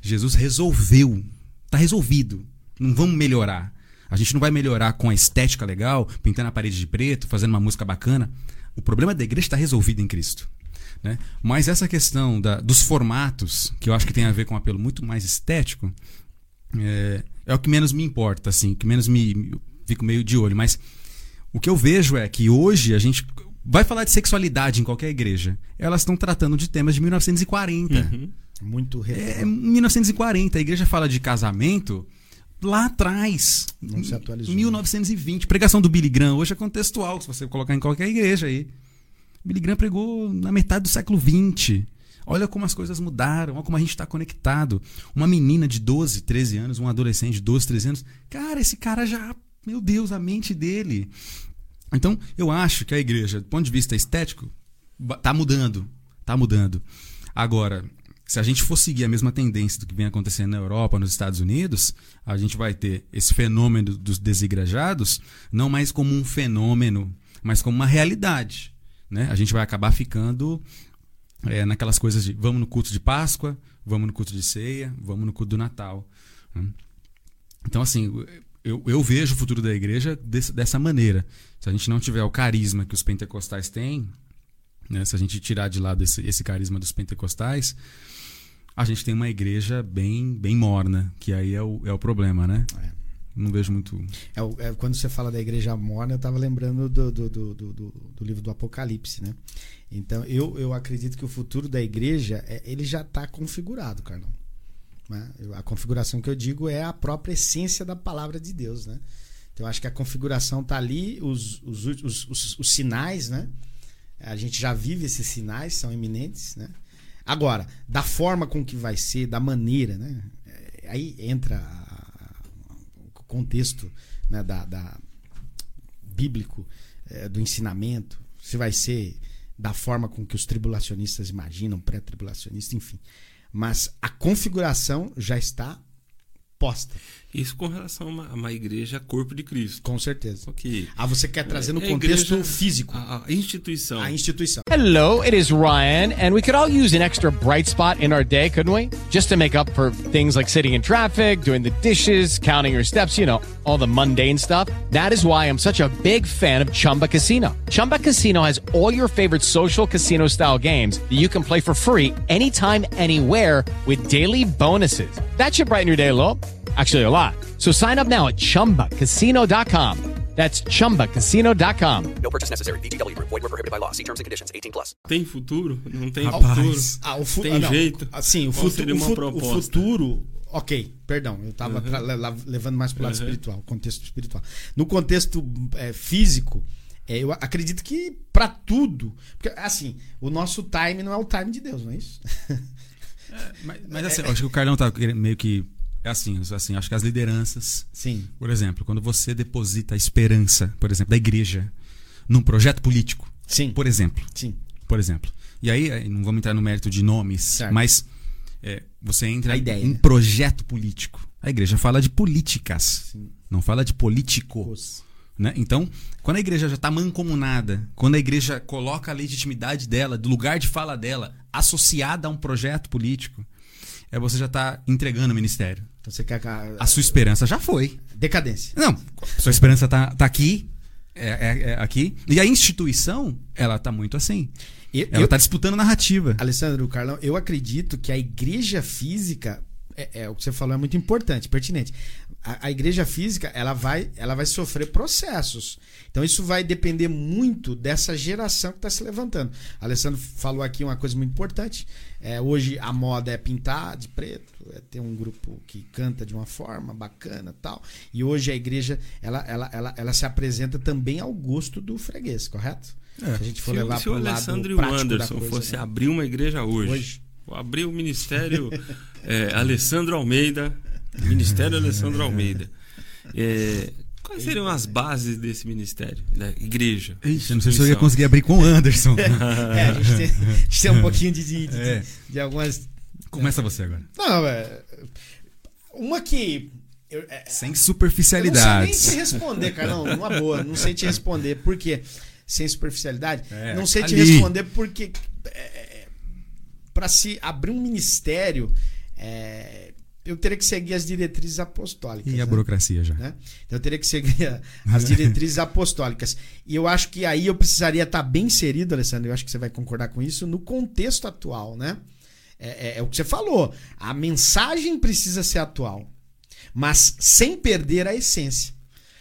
Jesus resolveu, está resolvido não vamos melhorar. A gente não vai melhorar com a estética legal, pintando a parede de preto, fazendo uma música bacana. O problema da igreja está resolvido em Cristo. Né? Mas essa questão da, dos formatos, que eu acho que tem a ver com um apelo muito mais estético, é, é o que menos me importa, assim, que menos me, me fico meio de olho. Mas o que eu vejo é que hoje a gente vai falar de sexualidade em qualquer igreja. Elas estão tratando de temas de 1940. Uhum. Muito É 1940. A igreja fala de casamento lá atrás. Não se atualizou. 1920. Pregação do Billy Graham hoje é contextual, se você colocar em qualquer igreja aí. Billy Graham pregou na metade do século 20. Olha como as coisas mudaram, olha como a gente está conectado. Uma menina de 12, 13 anos, um adolescente de 12, 13 anos. Cara, esse cara já. Meu Deus, a mente dele. Então, eu acho que a igreja, do ponto de vista estético, está mudando. Está mudando. Agora, se a gente for seguir a mesma tendência do que vem acontecendo na Europa, nos Estados Unidos, a gente vai ter esse fenômeno dos desigrejados não mais como um fenômeno, mas como uma realidade. Né? A gente vai acabar ficando é, naquelas coisas de vamos no culto de Páscoa, vamos no culto de ceia, vamos no culto do Natal. Né? Então, assim, eu, eu vejo o futuro da igreja desse, dessa maneira. Se a gente não tiver o carisma que os pentecostais têm, né, se a gente tirar de lado esse, esse carisma dos pentecostais, a gente tem uma igreja bem, bem morna, que aí é o, é o problema, né? É. Não vejo muito. É, é, quando você fala da igreja morna, eu estava lembrando do, do, do, do, livro do Apocalipse, né? Então, eu, eu acredito que o futuro da igreja, é, ele já está configurado, Carlão. Né? A configuração que eu digo é a própria essência da palavra de Deus, né? Então, eu acho que a configuração está ali, os, os, os, os, os sinais, né? A gente já vive esses sinais, são eminentes, né? Agora, da forma com que vai ser, da maneira, né? É, aí entra o contexto né, da, da bíblico é, do ensinamento, se vai ser da forma com que os tribulacionistas imaginam, pré-tribulacionistas, enfim. Mas a configuração já está posta. Isso com relação a uma, a uma, igreja corpo de Cristo. Com certeza. Okay. Ah, você quer trazer no é, contexto igreja, físico. A, a, instituição. A instituição. Hello, it is Ryan, and we could all use an extra bright spot in our day, couldn't we? Just to make up for things like sitting in traffic, doing the dishes, counting your steps, you know, all the mundane stuff. That is why I'm such a big fan of Chumba Casino. Chumba Casino has all your favorite social casino style games that you can play for free anytime, anywhere with daily bonuses. That should brighten your day a little. Actually, a lot. So sign up now at chumbacasino.com. That's chumbacasino.com. No purchase necessary. BGW. Void were prohibited by law. See terms and conditions 18 plus. Tem futuro? Não tem Rapaz. futuro? Ah, o fu tem ah, jeito? Assim, o, Qual futu o, fu o futuro. Ok, perdão, eu estava Uhum. levando mais para o lado Uhum. espiritual, contexto espiritual. No contexto é, físico, é, eu acredito que para tudo. Porque, assim, o nosso time não é o time de Deus, não é isso? [LAUGHS] Mas, mas assim, eu acho que o Carlão tá meio que. É assim, assim, acho que as lideranças. Sim. Por exemplo, quando você deposita a esperança, por exemplo, da igreja num projeto político. Sim. Por exemplo. Sim. Por exemplo. E aí, aí, não vamos entrar no mérito de nomes, Certo. mas é, você entra A em né? projeto político. A igreja fala de políticas, não fala de político. Né? Então, quando a igreja já está mancomunada, quando a igreja coloca a legitimidade dela, do lugar de fala dela, associada a um projeto político, é você já está entregando o ministério. Você quer. A sua esperança já foi. Decadência. Não, sua esperança tá, tá aqui, é, é- é aqui. E a instituição, ela tá muito assim. Eu- ela eu- tá disputando narrativa. Alessandro, Carlão, eu acredito que a igreja física é, é, o que você falou é muito importante, pertinente. A, a igreja física ela vai, ela vai sofrer processos. Então isso vai depender muito dessa geração que está se levantando. Alessandro falou aqui uma coisa muito importante. É, hoje a moda é pintar de preto, é ter um grupo que canta de uma forma bacana, tal. E hoje a igreja ela, ela, ela, ela se apresenta também ao gosto do freguês, correto? Se a gente for se, o- levar se o Alessandro e o Anderson coisa, fosse né? abrir uma igreja hoje, Hoje. vou abrir o ministério é, Alessandro Almeida, Ministério Alessandro Almeida. É, quais seriam as bases desse ministério, da igreja? Ixi, não sei se eu ia conseguir abrir com o Anderson. [LAUGHS] É, a gente tem, a gente tem um [LAUGHS] pouquinho de, de, de- É. de algumas. Começa você agora. Não, é. Uma que. eu- é, Sem eu não sei nem te responder, Carlão. Numa boa. Não sei te responder. Por quê? Sem superficialidade? É, não sei te ali. responder porque. É, para se abrir um ministério. é, eu teria que seguir as diretrizes apostólicas. E a né? burocracia já. né? Então eu teria que seguir a- as [LAUGHS] diretrizes apostólicas. E eu acho que aí eu precisaria estar bem inserido, Alessandro, eu acho que você vai concordar com isso, no contexto atual, né? É, é- é o que você falou. A mensagem precisa ser atual, mas sem perder a essência.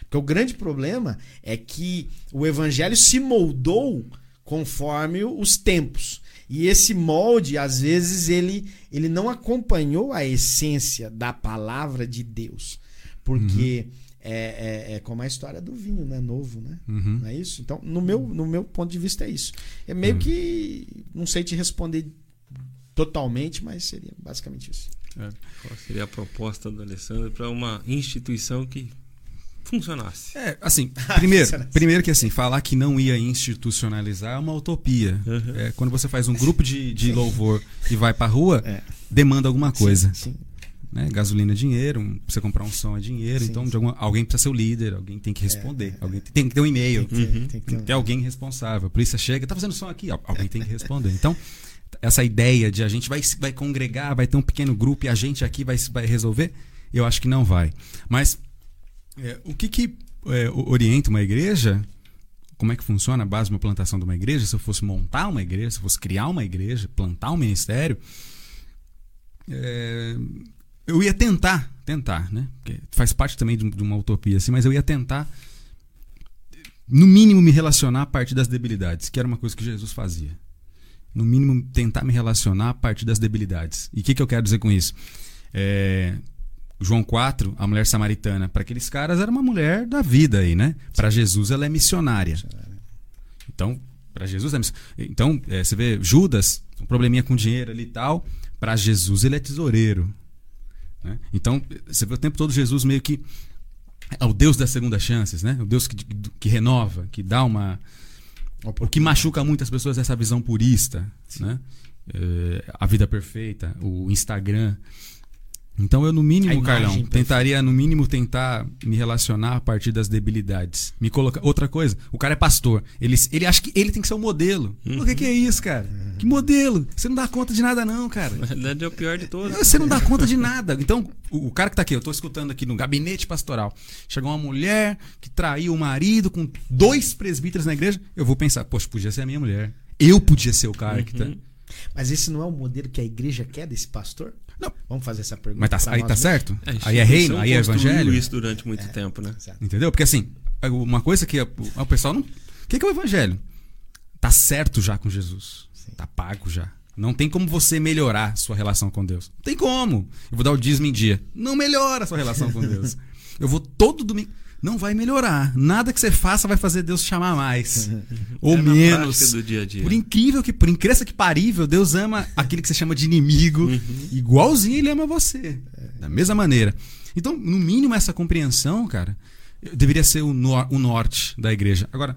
Porque o grande problema é que o evangelho se moldou conforme os tempos. E esse molde, às vezes, ele, ele não acompanhou a essência da palavra de Deus. Porque é, é, é como a história do vinho, né? Novo, né? Uhum. Não é isso? Então, no meu, no meu ponto de vista, é isso. É meio que. Não sei te responder totalmente, mas seria basicamente isso. Qual seria a proposta do Alessandro para uma instituição que funcionasse. É, assim, primeiro, [LAUGHS] primeiro que assim, falar que não ia institucionalizar é uma utopia. Uhum. É, quando você faz um grupo de, de louvor e vai pra rua, demanda alguma coisa. Sim, sim. Né? Gasolina é dinheiro, um- pra você comprar um som é dinheiro, Sim, então sim. de alguma- alguém precisa ser o líder, alguém tem que responder, alguém tem, tem que ter um e-mail, Tem que ter- Uhum. tem que ter tem que um- ter alguém responsável. A polícia chega, tá fazendo som aqui, Al- alguém tem que responder. Então, essa ideia de a gente vai, vai congregar, vai ter um pequeno grupo e a gente aqui vai, vai resolver, eu acho que não vai. Mas é, o que, que é, orienta uma igreja? Como é que funciona a base de uma plantação de uma igreja? Se eu fosse montar uma igreja, se eu fosse criar uma igreja, plantar um ministério, é, eu ia tentar, tentar, né? Porque faz parte também de, de uma utopia assim, mas eu ia tentar no mínimo me relacionar a partir das debilidades, que era uma coisa que Jesus fazia. No mínimo tentar me relacionar a partir das debilidades. E o que, que eu quero dizer com isso? É, João 4, a mulher samaritana, para aqueles caras era uma mulher da vida aí, né? Para Jesus ela é missionária. Então, para Jesus é Então, é, você vê Judas, um probleminha com dinheiro ali e tal, para Jesus ele é tesoureiro. né? Então, você vê o tempo todo Jesus meio que é o Deus das segundas chances, né? O Deus que, que renova, que dá uma. O que machuca muitas pessoas é essa visão purista, né? É, a vida perfeita, o Instagram. Então eu, no mínimo, imagem Carlão, perfeita. tentaria, no mínimo, tentar me relacionar a partir das debilidades. Me colocar. Outra coisa, o cara é pastor. Ele, ele acha que ele tem que ser o modelo. O que, que é isso, cara? Que modelo? Você não dá conta de nada, não, cara. Na verdade é o pior de todos. Você não dá conta de nada. Então, o, o cara que tá aqui, eu tô escutando aqui no gabinete pastoral. Chegou uma mulher que traiu o marido com dois presbíteros na igreja. Eu vou pensar, poxa, podia ser a minha mulher. Eu podia ser o cara que tá. Mas esse não é o modelo que a igreja quer desse pastor? Não. Vamos fazer essa pergunta. Mas tá- aí tá mesmos? certo? A Aí é reino, aí é evangelho. isso durante muito tempo, né? Entendeu? Porque assim, uma coisa que o pessoal não. O que, que é o evangelho? Tá certo já com Jesus. Tá pago já. Não tem como você melhorar sua relação com Deus. Não tem como. Eu vou dar o dízimo em dia. Não melhora a sua relação com Deus. [LAUGHS] Eu vou todo domingo. Não vai melhorar. Nada que você faça vai fazer Deus chamar mais. [LAUGHS] Ou É menos. do dia a dia. Por incrível que, por incrível que parível, Deus ama aquele que você chama de inimigo, Uhum. igualzinho ele ama você. Da mesma maneira. Então, no mínimo, essa compreensão, cara, deveria ser o, o norte da igreja. Agora,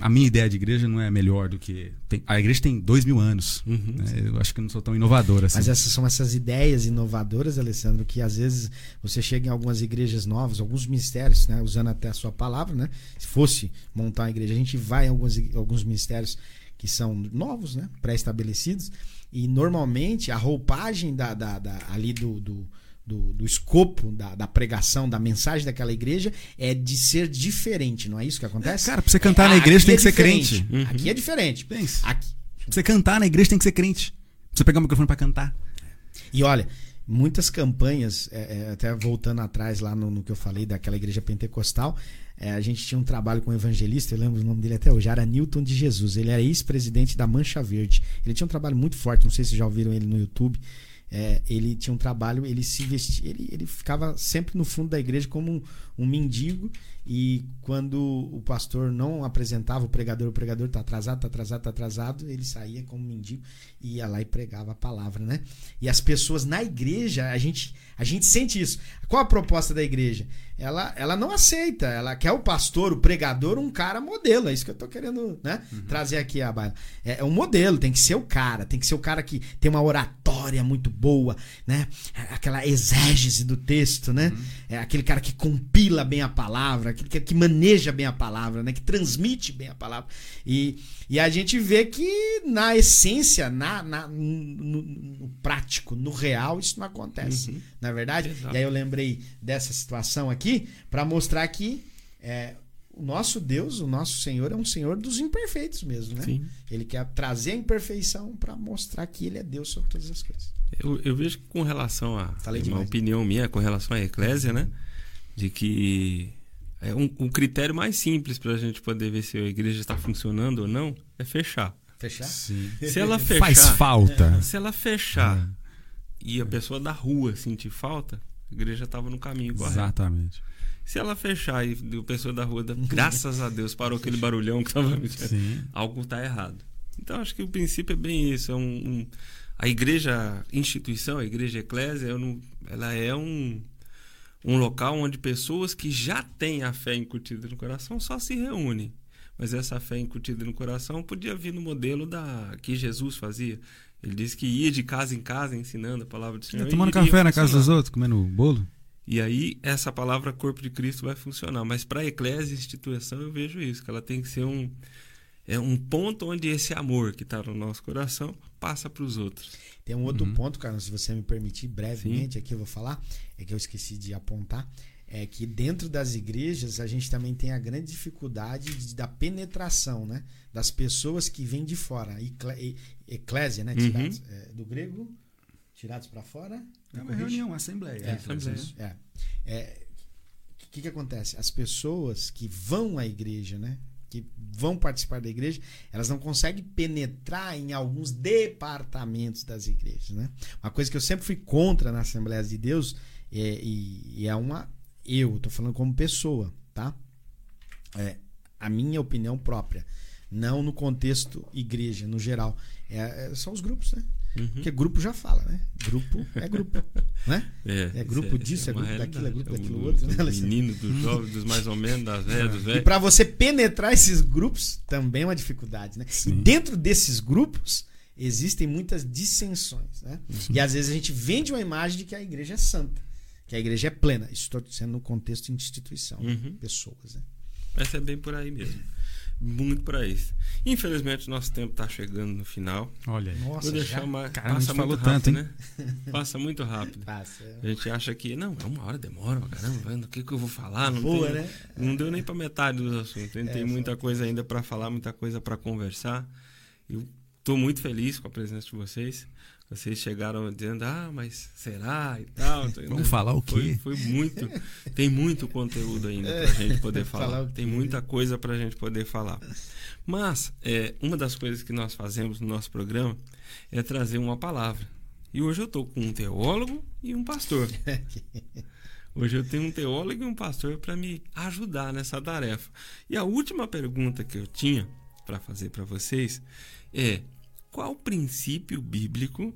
a minha ideia de igreja não é melhor do que. tem- a igreja tem dois mil anos. né? Eu acho que não sou tão inovador assim. Mas essas são essas ideias inovadoras, Alessandro, que às vezes você chega em algumas igrejas novas, alguns ministérios, né, usando até a sua palavra, né? Se fosse montar uma igreja, a gente vai em alguns, alguns ministérios que são novos, né, pré-estabelecidos, e normalmente a roupagem da, da- da- ali do, do, do, do escopo da, da pregação, da mensagem daquela igreja é de ser diferente, não é isso que acontece? Cara, pra você cantar na É, igreja aqui tem é que ser crente. Uhum. Aqui é diferente. Pensa. Aqui, Pra você cantar na igreja tem que ser crente. Pra você pegar o microfone pra cantar. E olha, muitas campanhas, é, é, até voltando atrás lá no, no que eu falei daquela igreja pentecostal, é, a gente tinha um trabalho com um evangelista, eu lembro o nome dele até hoje, era Newton de Jesus. Ele era ex-presidente da Mancha Verde. Ele tinha um trabalho muito forte, não sei se já ouviram ele no YouTube. É, ele tinha um trabalho, ele se vestia, ele, ele ficava sempre no fundo da igreja como um, um mendigo. E quando o pastor não apresentava o pregador, o pregador tá atrasado, tá atrasado, tá atrasado, ele saía como mendigo e ia lá e pregava a palavra, né? E as pessoas na igreja, a gente, a gente sente isso. Qual a proposta da igreja? Ela, ela não aceita, ela quer o pastor, o pregador, um cara modelo. É isso que eu tô querendo, né? Trazer aqui a baila. É, é um modelo, tem que ser o cara, tem que ser o cara que tem uma oratória muito boa, né? Aquela exégese do texto, né? É aquele cara que compila bem a palavra, aquele que, que maneja bem a palavra, né? Que transmite bem a palavra. E, e a gente vê que na essência, na, na- no, no prático, no real, isso não acontece. Não é verdade? Exato. E aí eu lembrei dessa situação aqui para mostrar que é, o nosso Deus, o nosso Senhor, é um Senhor dos imperfeitos mesmo, né? Sim. Ele quer trazer a imperfeição para mostrar que ele é Deus sobre todas as coisas. Eu, eu vejo que com relação a. Falei uma demais. opinião minha com relação à eclésia, né? De que é um, um critério mais simples para a gente poder ver se a igreja está funcionando ou não é fechar. Fechar? Sim. Se ela [LAUGHS] fechar. Faz falta. Se ela fechar e a pessoa da rua sentir falta, a igreja estava no caminho correto. Exatamente. Se ela fechar e a pessoa da rua, graças a Deus, parou aquele barulhão que estava algo está errado. Então acho que o princípio é bem isso. É um, um- a igreja instituição, a igreja eclésia, eu não- ela é um, um local onde pessoas que já têm a fé incutida no coração só se reúnem. Mas essa fé incutida no coração podia vir no modelo da que Jesus fazia. Ele disse que ia de casa em casa ensinando a palavra do Senhor. tomando e iria café na casa dos outros, comendo bolo. E aí essa palavra corpo de Cristo vai funcionar. Mas para a eclésia, instituição, eu vejo isso, que ela tem que ser um é um ponto onde esse amor que está no nosso coração passa para os outros. Tem um outro ponto, Carlos, se você me permitir brevemente Sim. aqui eu vou falar, é que eu esqueci de apontar, é que dentro das igrejas a gente também tem a grande dificuldade de- da penetração, né? Das pessoas que vêm de fora, Ecle- e- eclésia, né? Uhum. Tirados, é, do grego, tirados para fora. É uma corrige? reunião, uma assembleia. É, É, assembleia. É. É, O que, que acontece? As pessoas que vão à igreja, né? Que vão participar da igreja, elas não conseguem penetrar em alguns departamentos das igrejas, né? Uma coisa que eu sempre fui contra na Assembleia de Deus é, e, e é uma. Eu, tô falando como pessoa, tá? É, a minha opinião própria. Não no contexto igreja, no geral. É, é- são os grupos, né? Uhum. Porque grupo já fala, né? Grupo é grupo, [LAUGHS] né? É, grupo isso disso, é, uma grupo daquilo, é grupo daquilo do- outro, do né, menino, dos [LAUGHS] jovens, dos mais ou menos, das velhas, dos E velhos. para você penetrar esses grupos também é uma dificuldade, né? E dentro desses grupos existem muitas dissensões, né? E às vezes a gente vende uma imagem de que a igreja é santa, que a igreja é plena. Isso estou sendo no contexto de instituição, né? Uhum. pessoas, né? Essa é bem por aí mesmo. Muito por aí. Infelizmente, nosso tempo está chegando no final. Olha aí. Nossa, Vou deixar já? mais. Caramba, a passa muito falou rápido, tanto, né? Passa muito rápido. Passa. A gente acha que, não, é uma hora, demora caramba, o que, que eu vou falar. Não, Boa, tem- né? não deu nem para metade do assunto. Tem, É, tem muita coisa ainda para falar, muita coisa para conversar. Eu estou muito feliz com a presença de vocês. Vocês chegaram dizendo, ah, mas será e tal. Vamos falar o quê? Foi, foi muito. Tem muito conteúdo ainda para a gente poder falar. Falar tem muita coisa para a gente poder falar. Mas é, uma das coisas que nós fazemos no nosso programa é trazer uma palavra. E hoje eu estou com um teólogo e um pastor. [LAUGHS] Hoje eu tenho um teólogo e um pastor para me ajudar nessa tarefa. E a última pergunta que eu tinha para fazer para vocês é: qual o princípio bíblico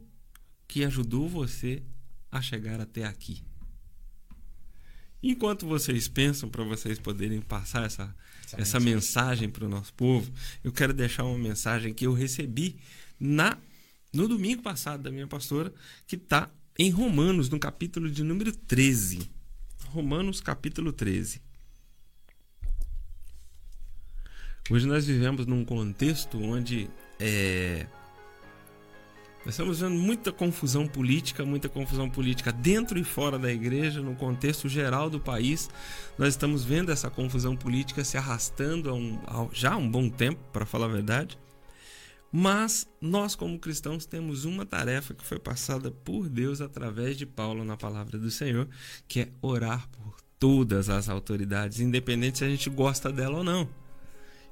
que ajudou você a chegar até aqui? Enquanto vocês pensam para vocês poderem passar essa, Essa essa mensagem para o nosso povo, eu quero deixar uma mensagem que eu recebi na no domingo passado da minha pastora, que está em Romanos, no capítulo de número 13. Romanos, capítulo 13. Hoje nós vivemos num contexto onde é, nós estamos vendo muita confusão política, muita confusão política dentro e fora da igreja, no contexto geral do país. Nós estamos vendo essa confusão política se arrastando há um- há já há um bom tempo, para falar a verdade. Mas nós, como cristãos, temos uma tarefa que foi passada por Deus através de Paulo na palavra do Senhor, que é orar por todas as autoridades, independente se a gente gosta dela ou não.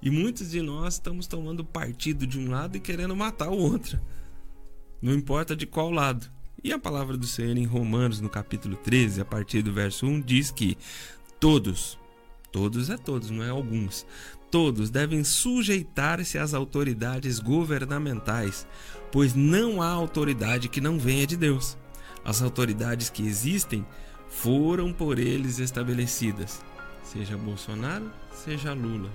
E muitos de nós estamos tomando partido de um lado e querendo matar o outro. Não importa de qual lado. E a palavra do Senhor em Romanos, no capítulo 13, a partir do verso 1, diz que todos, todos é todos, não é alguns, todos devem sujeitar-se às autoridades governamentais, pois não há autoridade que não venha de Deus. As autoridades que existem foram por eles estabelecidas, seja Bolsonaro, seja Lula,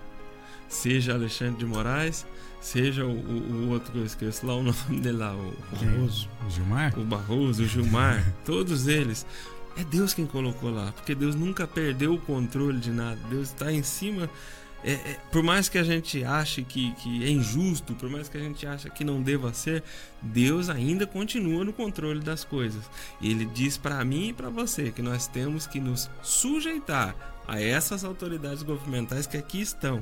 seja Alexandre de Moraes, seja o, o- outro que eu esqueço lá o nome dele lá, o Barroso. O Gilmar? o Barroso, o Gilmar, [LAUGHS] todos eles. É Deus quem colocou lá, porque Deus nunca perdeu o controle de nada. Deus está em cima. É, é, por mais que a gente ache que, que é injusto, por mais que a gente ache que não deva ser, Deus ainda continua no controle das coisas. E Ele diz para mim e para você que nós temos que nos sujeitar a essas autoridades governamentais que aqui estão.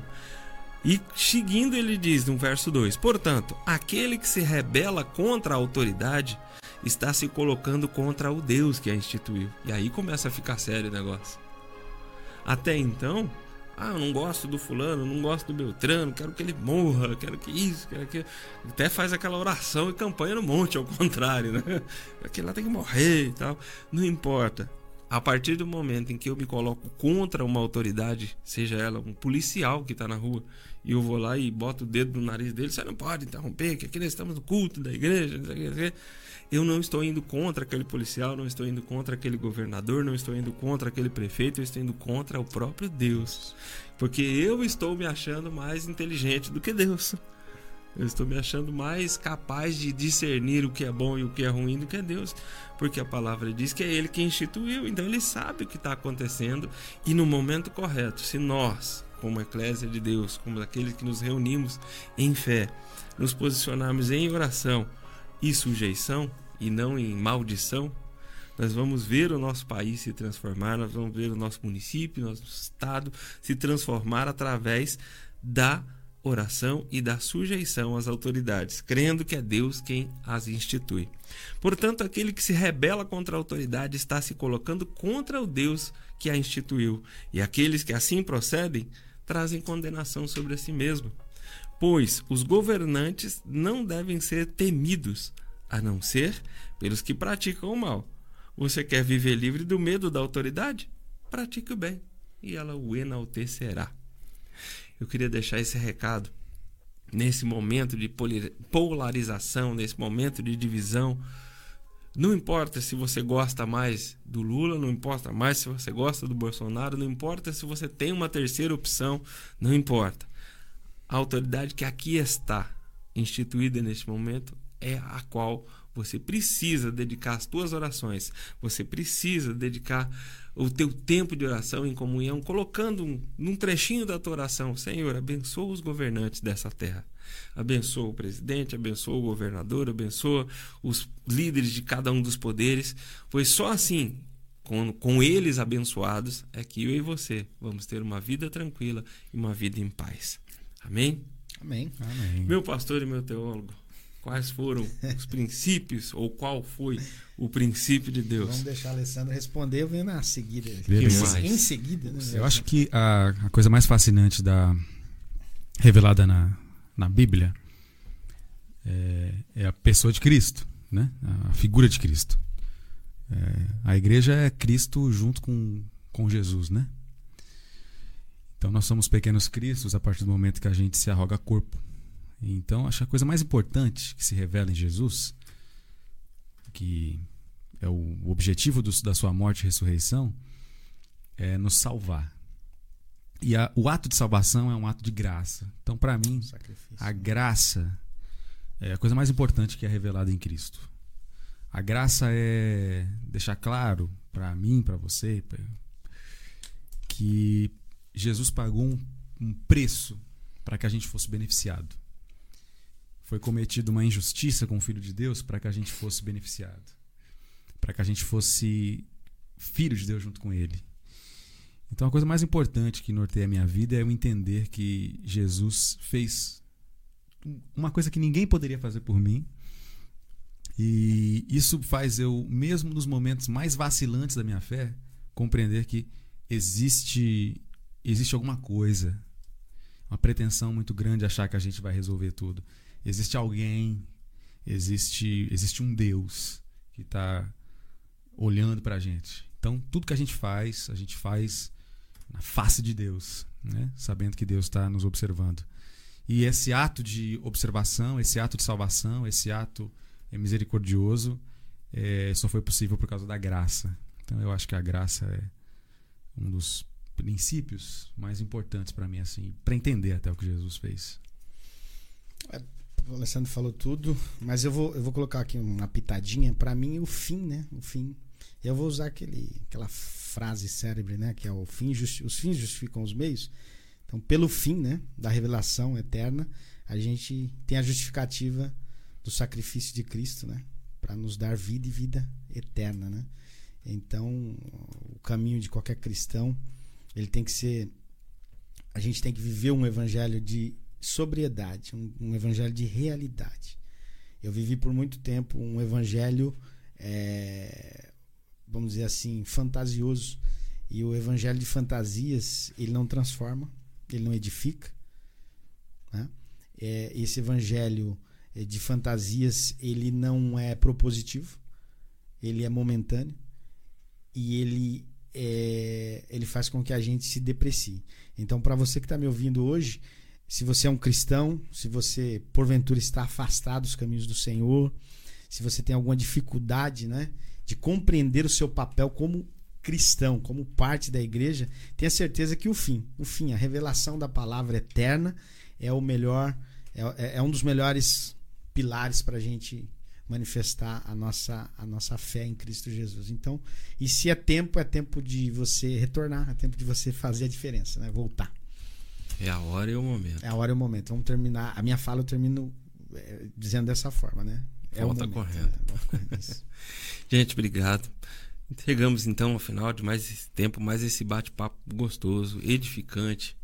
E seguindo, ele diz no verso 2: Portanto, aquele que se rebela contra a autoridade está se colocando contra o Deus que a instituiu. E aí começa a ficar sério o negócio. Até então, ah, eu não gosto do fulano, não gosto do Beltrano, quero que ele morra, quero que isso, quero que. Até faz aquela oração e campanha no monte, ao contrário, né? [LAUGHS] Aquele lá tem que morrer e tal. Não importa. A partir do momento em que eu me coloco contra uma autoridade, seja ela um policial que está na rua, e eu vou lá e boto o dedo no nariz dele, você não pode interromper, que aqui nós estamos no culto da igreja, eu não estou indo contra aquele policial, não estou indo contra aquele governador, não estou indo contra aquele prefeito, eu estou indo contra o próprio Deus. Porque eu estou me achando mais inteligente do que Deus. Eu estou me achando mais capaz de discernir o que é bom e o que é ruim do que Deus, porque a palavra diz que é Ele que instituiu, então Ele sabe o que está acontecendo e no momento correto, se nós, como Eclésia de Deus, como aqueles que nos reunimos em fé, nos posicionarmos em oração e sujeição e não em maldição, nós vamos ver o nosso país se transformar, nós vamos ver o nosso município, nosso estado se transformar através da oração e da sujeição às autoridades, crendo que é Deus quem as institui. Portanto, aquele que se rebela contra a autoridade está se colocando contra o Deus que a instituiu, e aqueles que assim procedem trazem condenação sobre si mesmo. Pois os governantes não devem ser temidos, a não ser pelos que praticam o mal. Você quer viver livre do medo da autoridade? Pratique o bem, e ela o enaltecerá eu queria deixar esse recado nesse momento de polarização, nesse momento de divisão. Não importa se você gosta mais do Lula, não importa mais se você gosta do Bolsonaro, não importa se você tem uma terceira opção, não importa. A autoridade que aqui está instituída neste momento é a qual você precisa dedicar as suas orações, você precisa dedicar o teu tempo de oração em comunhão, colocando um, num trechinho da tua oração, Senhor, abençoa os governantes dessa terra. Abençoa o presidente, abençoa o governador, abençoa os líderes de cada um dos poderes, pois só assim, com, com eles abençoados, é que eu e você vamos ter uma vida tranquila e uma vida em paz. Amém? Amém. Amém. Meu pastor e meu teólogo, quais foram os princípios ou qual foi o princípio de Deus. Vamos deixar a Alessandra responder, eu venho na seguida. Beleza. Em seguida, né? Eu acho que a, a, coisa mais fascinante da revelada na, na Bíblia é, é a pessoa de Cristo, né? A figura de Cristo. É, a igreja é Cristo junto com, com Jesus, né? Então nós somos pequenos cristos a partir do momento que a gente se arroga corpo. Então, acho que a coisa mais importante que se revela em Jesus, que é o objetivo do, da sua morte e ressurreição, é nos salvar. E a, o ato de salvação é um ato de graça. Então, para mim, Sacrifício. a graça é a coisa mais importante que é revelada em Cristo. A graça é deixar claro para mim, para você, pra, que Jesus pagou um, um preço para que a gente fosse beneficiado foi cometida uma injustiça com o Filho de Deus para que a gente fosse beneficiado, para que a gente fosse filho de Deus junto com Ele. Então a coisa mais importante que norteia a minha vida é eu entender que Jesus fez uma coisa que ninguém poderia fazer por mim. E isso faz eu, mesmo nos momentos mais vacilantes da minha fé, compreender que existe existe alguma coisa, uma pretensão muito grande achar que a gente vai resolver tudo existe alguém, existe, existe um Deus que está olhando para a gente. Então, tudo que a gente faz, a gente faz na face de Deus, né? sabendo que Deus está nos observando. E esse ato de observação, esse ato de salvação, esse ato misericordioso, é, só foi possível por causa da graça. Então, eu acho que a graça é um dos princípios mais importantes para mim, assim, para entender até o que Jesus fez. É, o Alessandro falou tudo, mas eu vou, eu vou colocar aqui uma pitadinha. Para mim, o fim, né? O fim. Eu vou usar aquele, aquela frase célebre, né? Que é o fim, os fins justificam os meios. Então, pelo fim, né? Da revelação eterna, a gente tem a justificativa do sacrifício de Cristo, né? Para nos dar vida e vida eterna, né? Então, o caminho de qualquer cristão, ele tem que ser. A gente tem que viver um evangelho de sobriedade, um, um evangelho de realidade. Eu vivi por muito tempo um evangelho, é, vamos dizer assim, fantasioso. E o evangelho de fantasias, ele não transforma, ele não edifica. Né? É, esse evangelho é, de fantasias, ele não é propositivo, ele é momentâneo. e ele é, ele faz com que a gente se deprecie. Então, para você que está me ouvindo hoje, se você é um cristão, se você porventura está afastado dos caminhos do Senhor, se você tem alguma dificuldade, né, de compreender o seu papel como cristão, como parte da igreja, tenha certeza que o fim, o fim, a revelação da palavra eterna é o melhor, é, é um dos melhores pilares para a gente manifestar a nossa, a nossa fé em Cristo Jesus. Então, e se é tempo, é tempo de você retornar, é tempo de você fazer a diferença, né? Voltar. É a hora e o momento. É a hora e o momento. Vamos terminar. A minha fala eu termino é, dizendo dessa forma, né? É Volta o momento, correndo. Né? [LAUGHS] Gente, obrigado. Chegamos então ao final de mais esse tempo, mais esse bate-papo gostoso, edificante,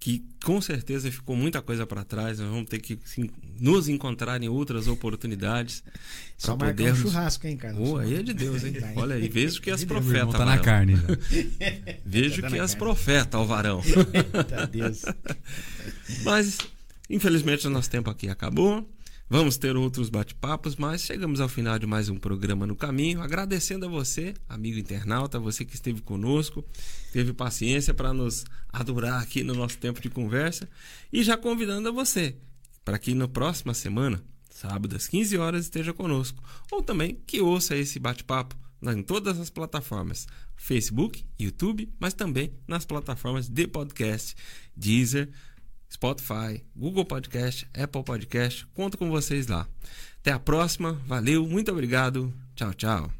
que com certeza ficou muita coisa para trás. Nós vamos ter que sim, nos encontrar em outras oportunidades. Só marcar podermos... um churrasco, hein, Carlos? Oh, aí é de Deus, [LAUGHS] hein? Olha aí, vejo que as profetas. Tá na carne. Já. [LAUGHS] Vejo tá que as profetas, Alvarão. [LAUGHS] Deus. Mas, infelizmente, o nosso tempo aqui acabou. Vamos ter outros bate-papos, mas chegamos ao final de mais um programa no caminho. Agradecendo a você, amigo internauta, você que esteve conosco, teve paciência para nos adorar aqui no nosso tempo de conversa. E já convidando a você para que na próxima semana, sábado às 15 horas, esteja conosco. Ou também que ouça esse bate-papo em todas as plataformas: Facebook, YouTube, mas também nas plataformas de podcast, Deezer. Spotify, Google Podcast, Apple Podcast. Conto com vocês lá. Até a próxima. Valeu, muito obrigado. Tchau, tchau.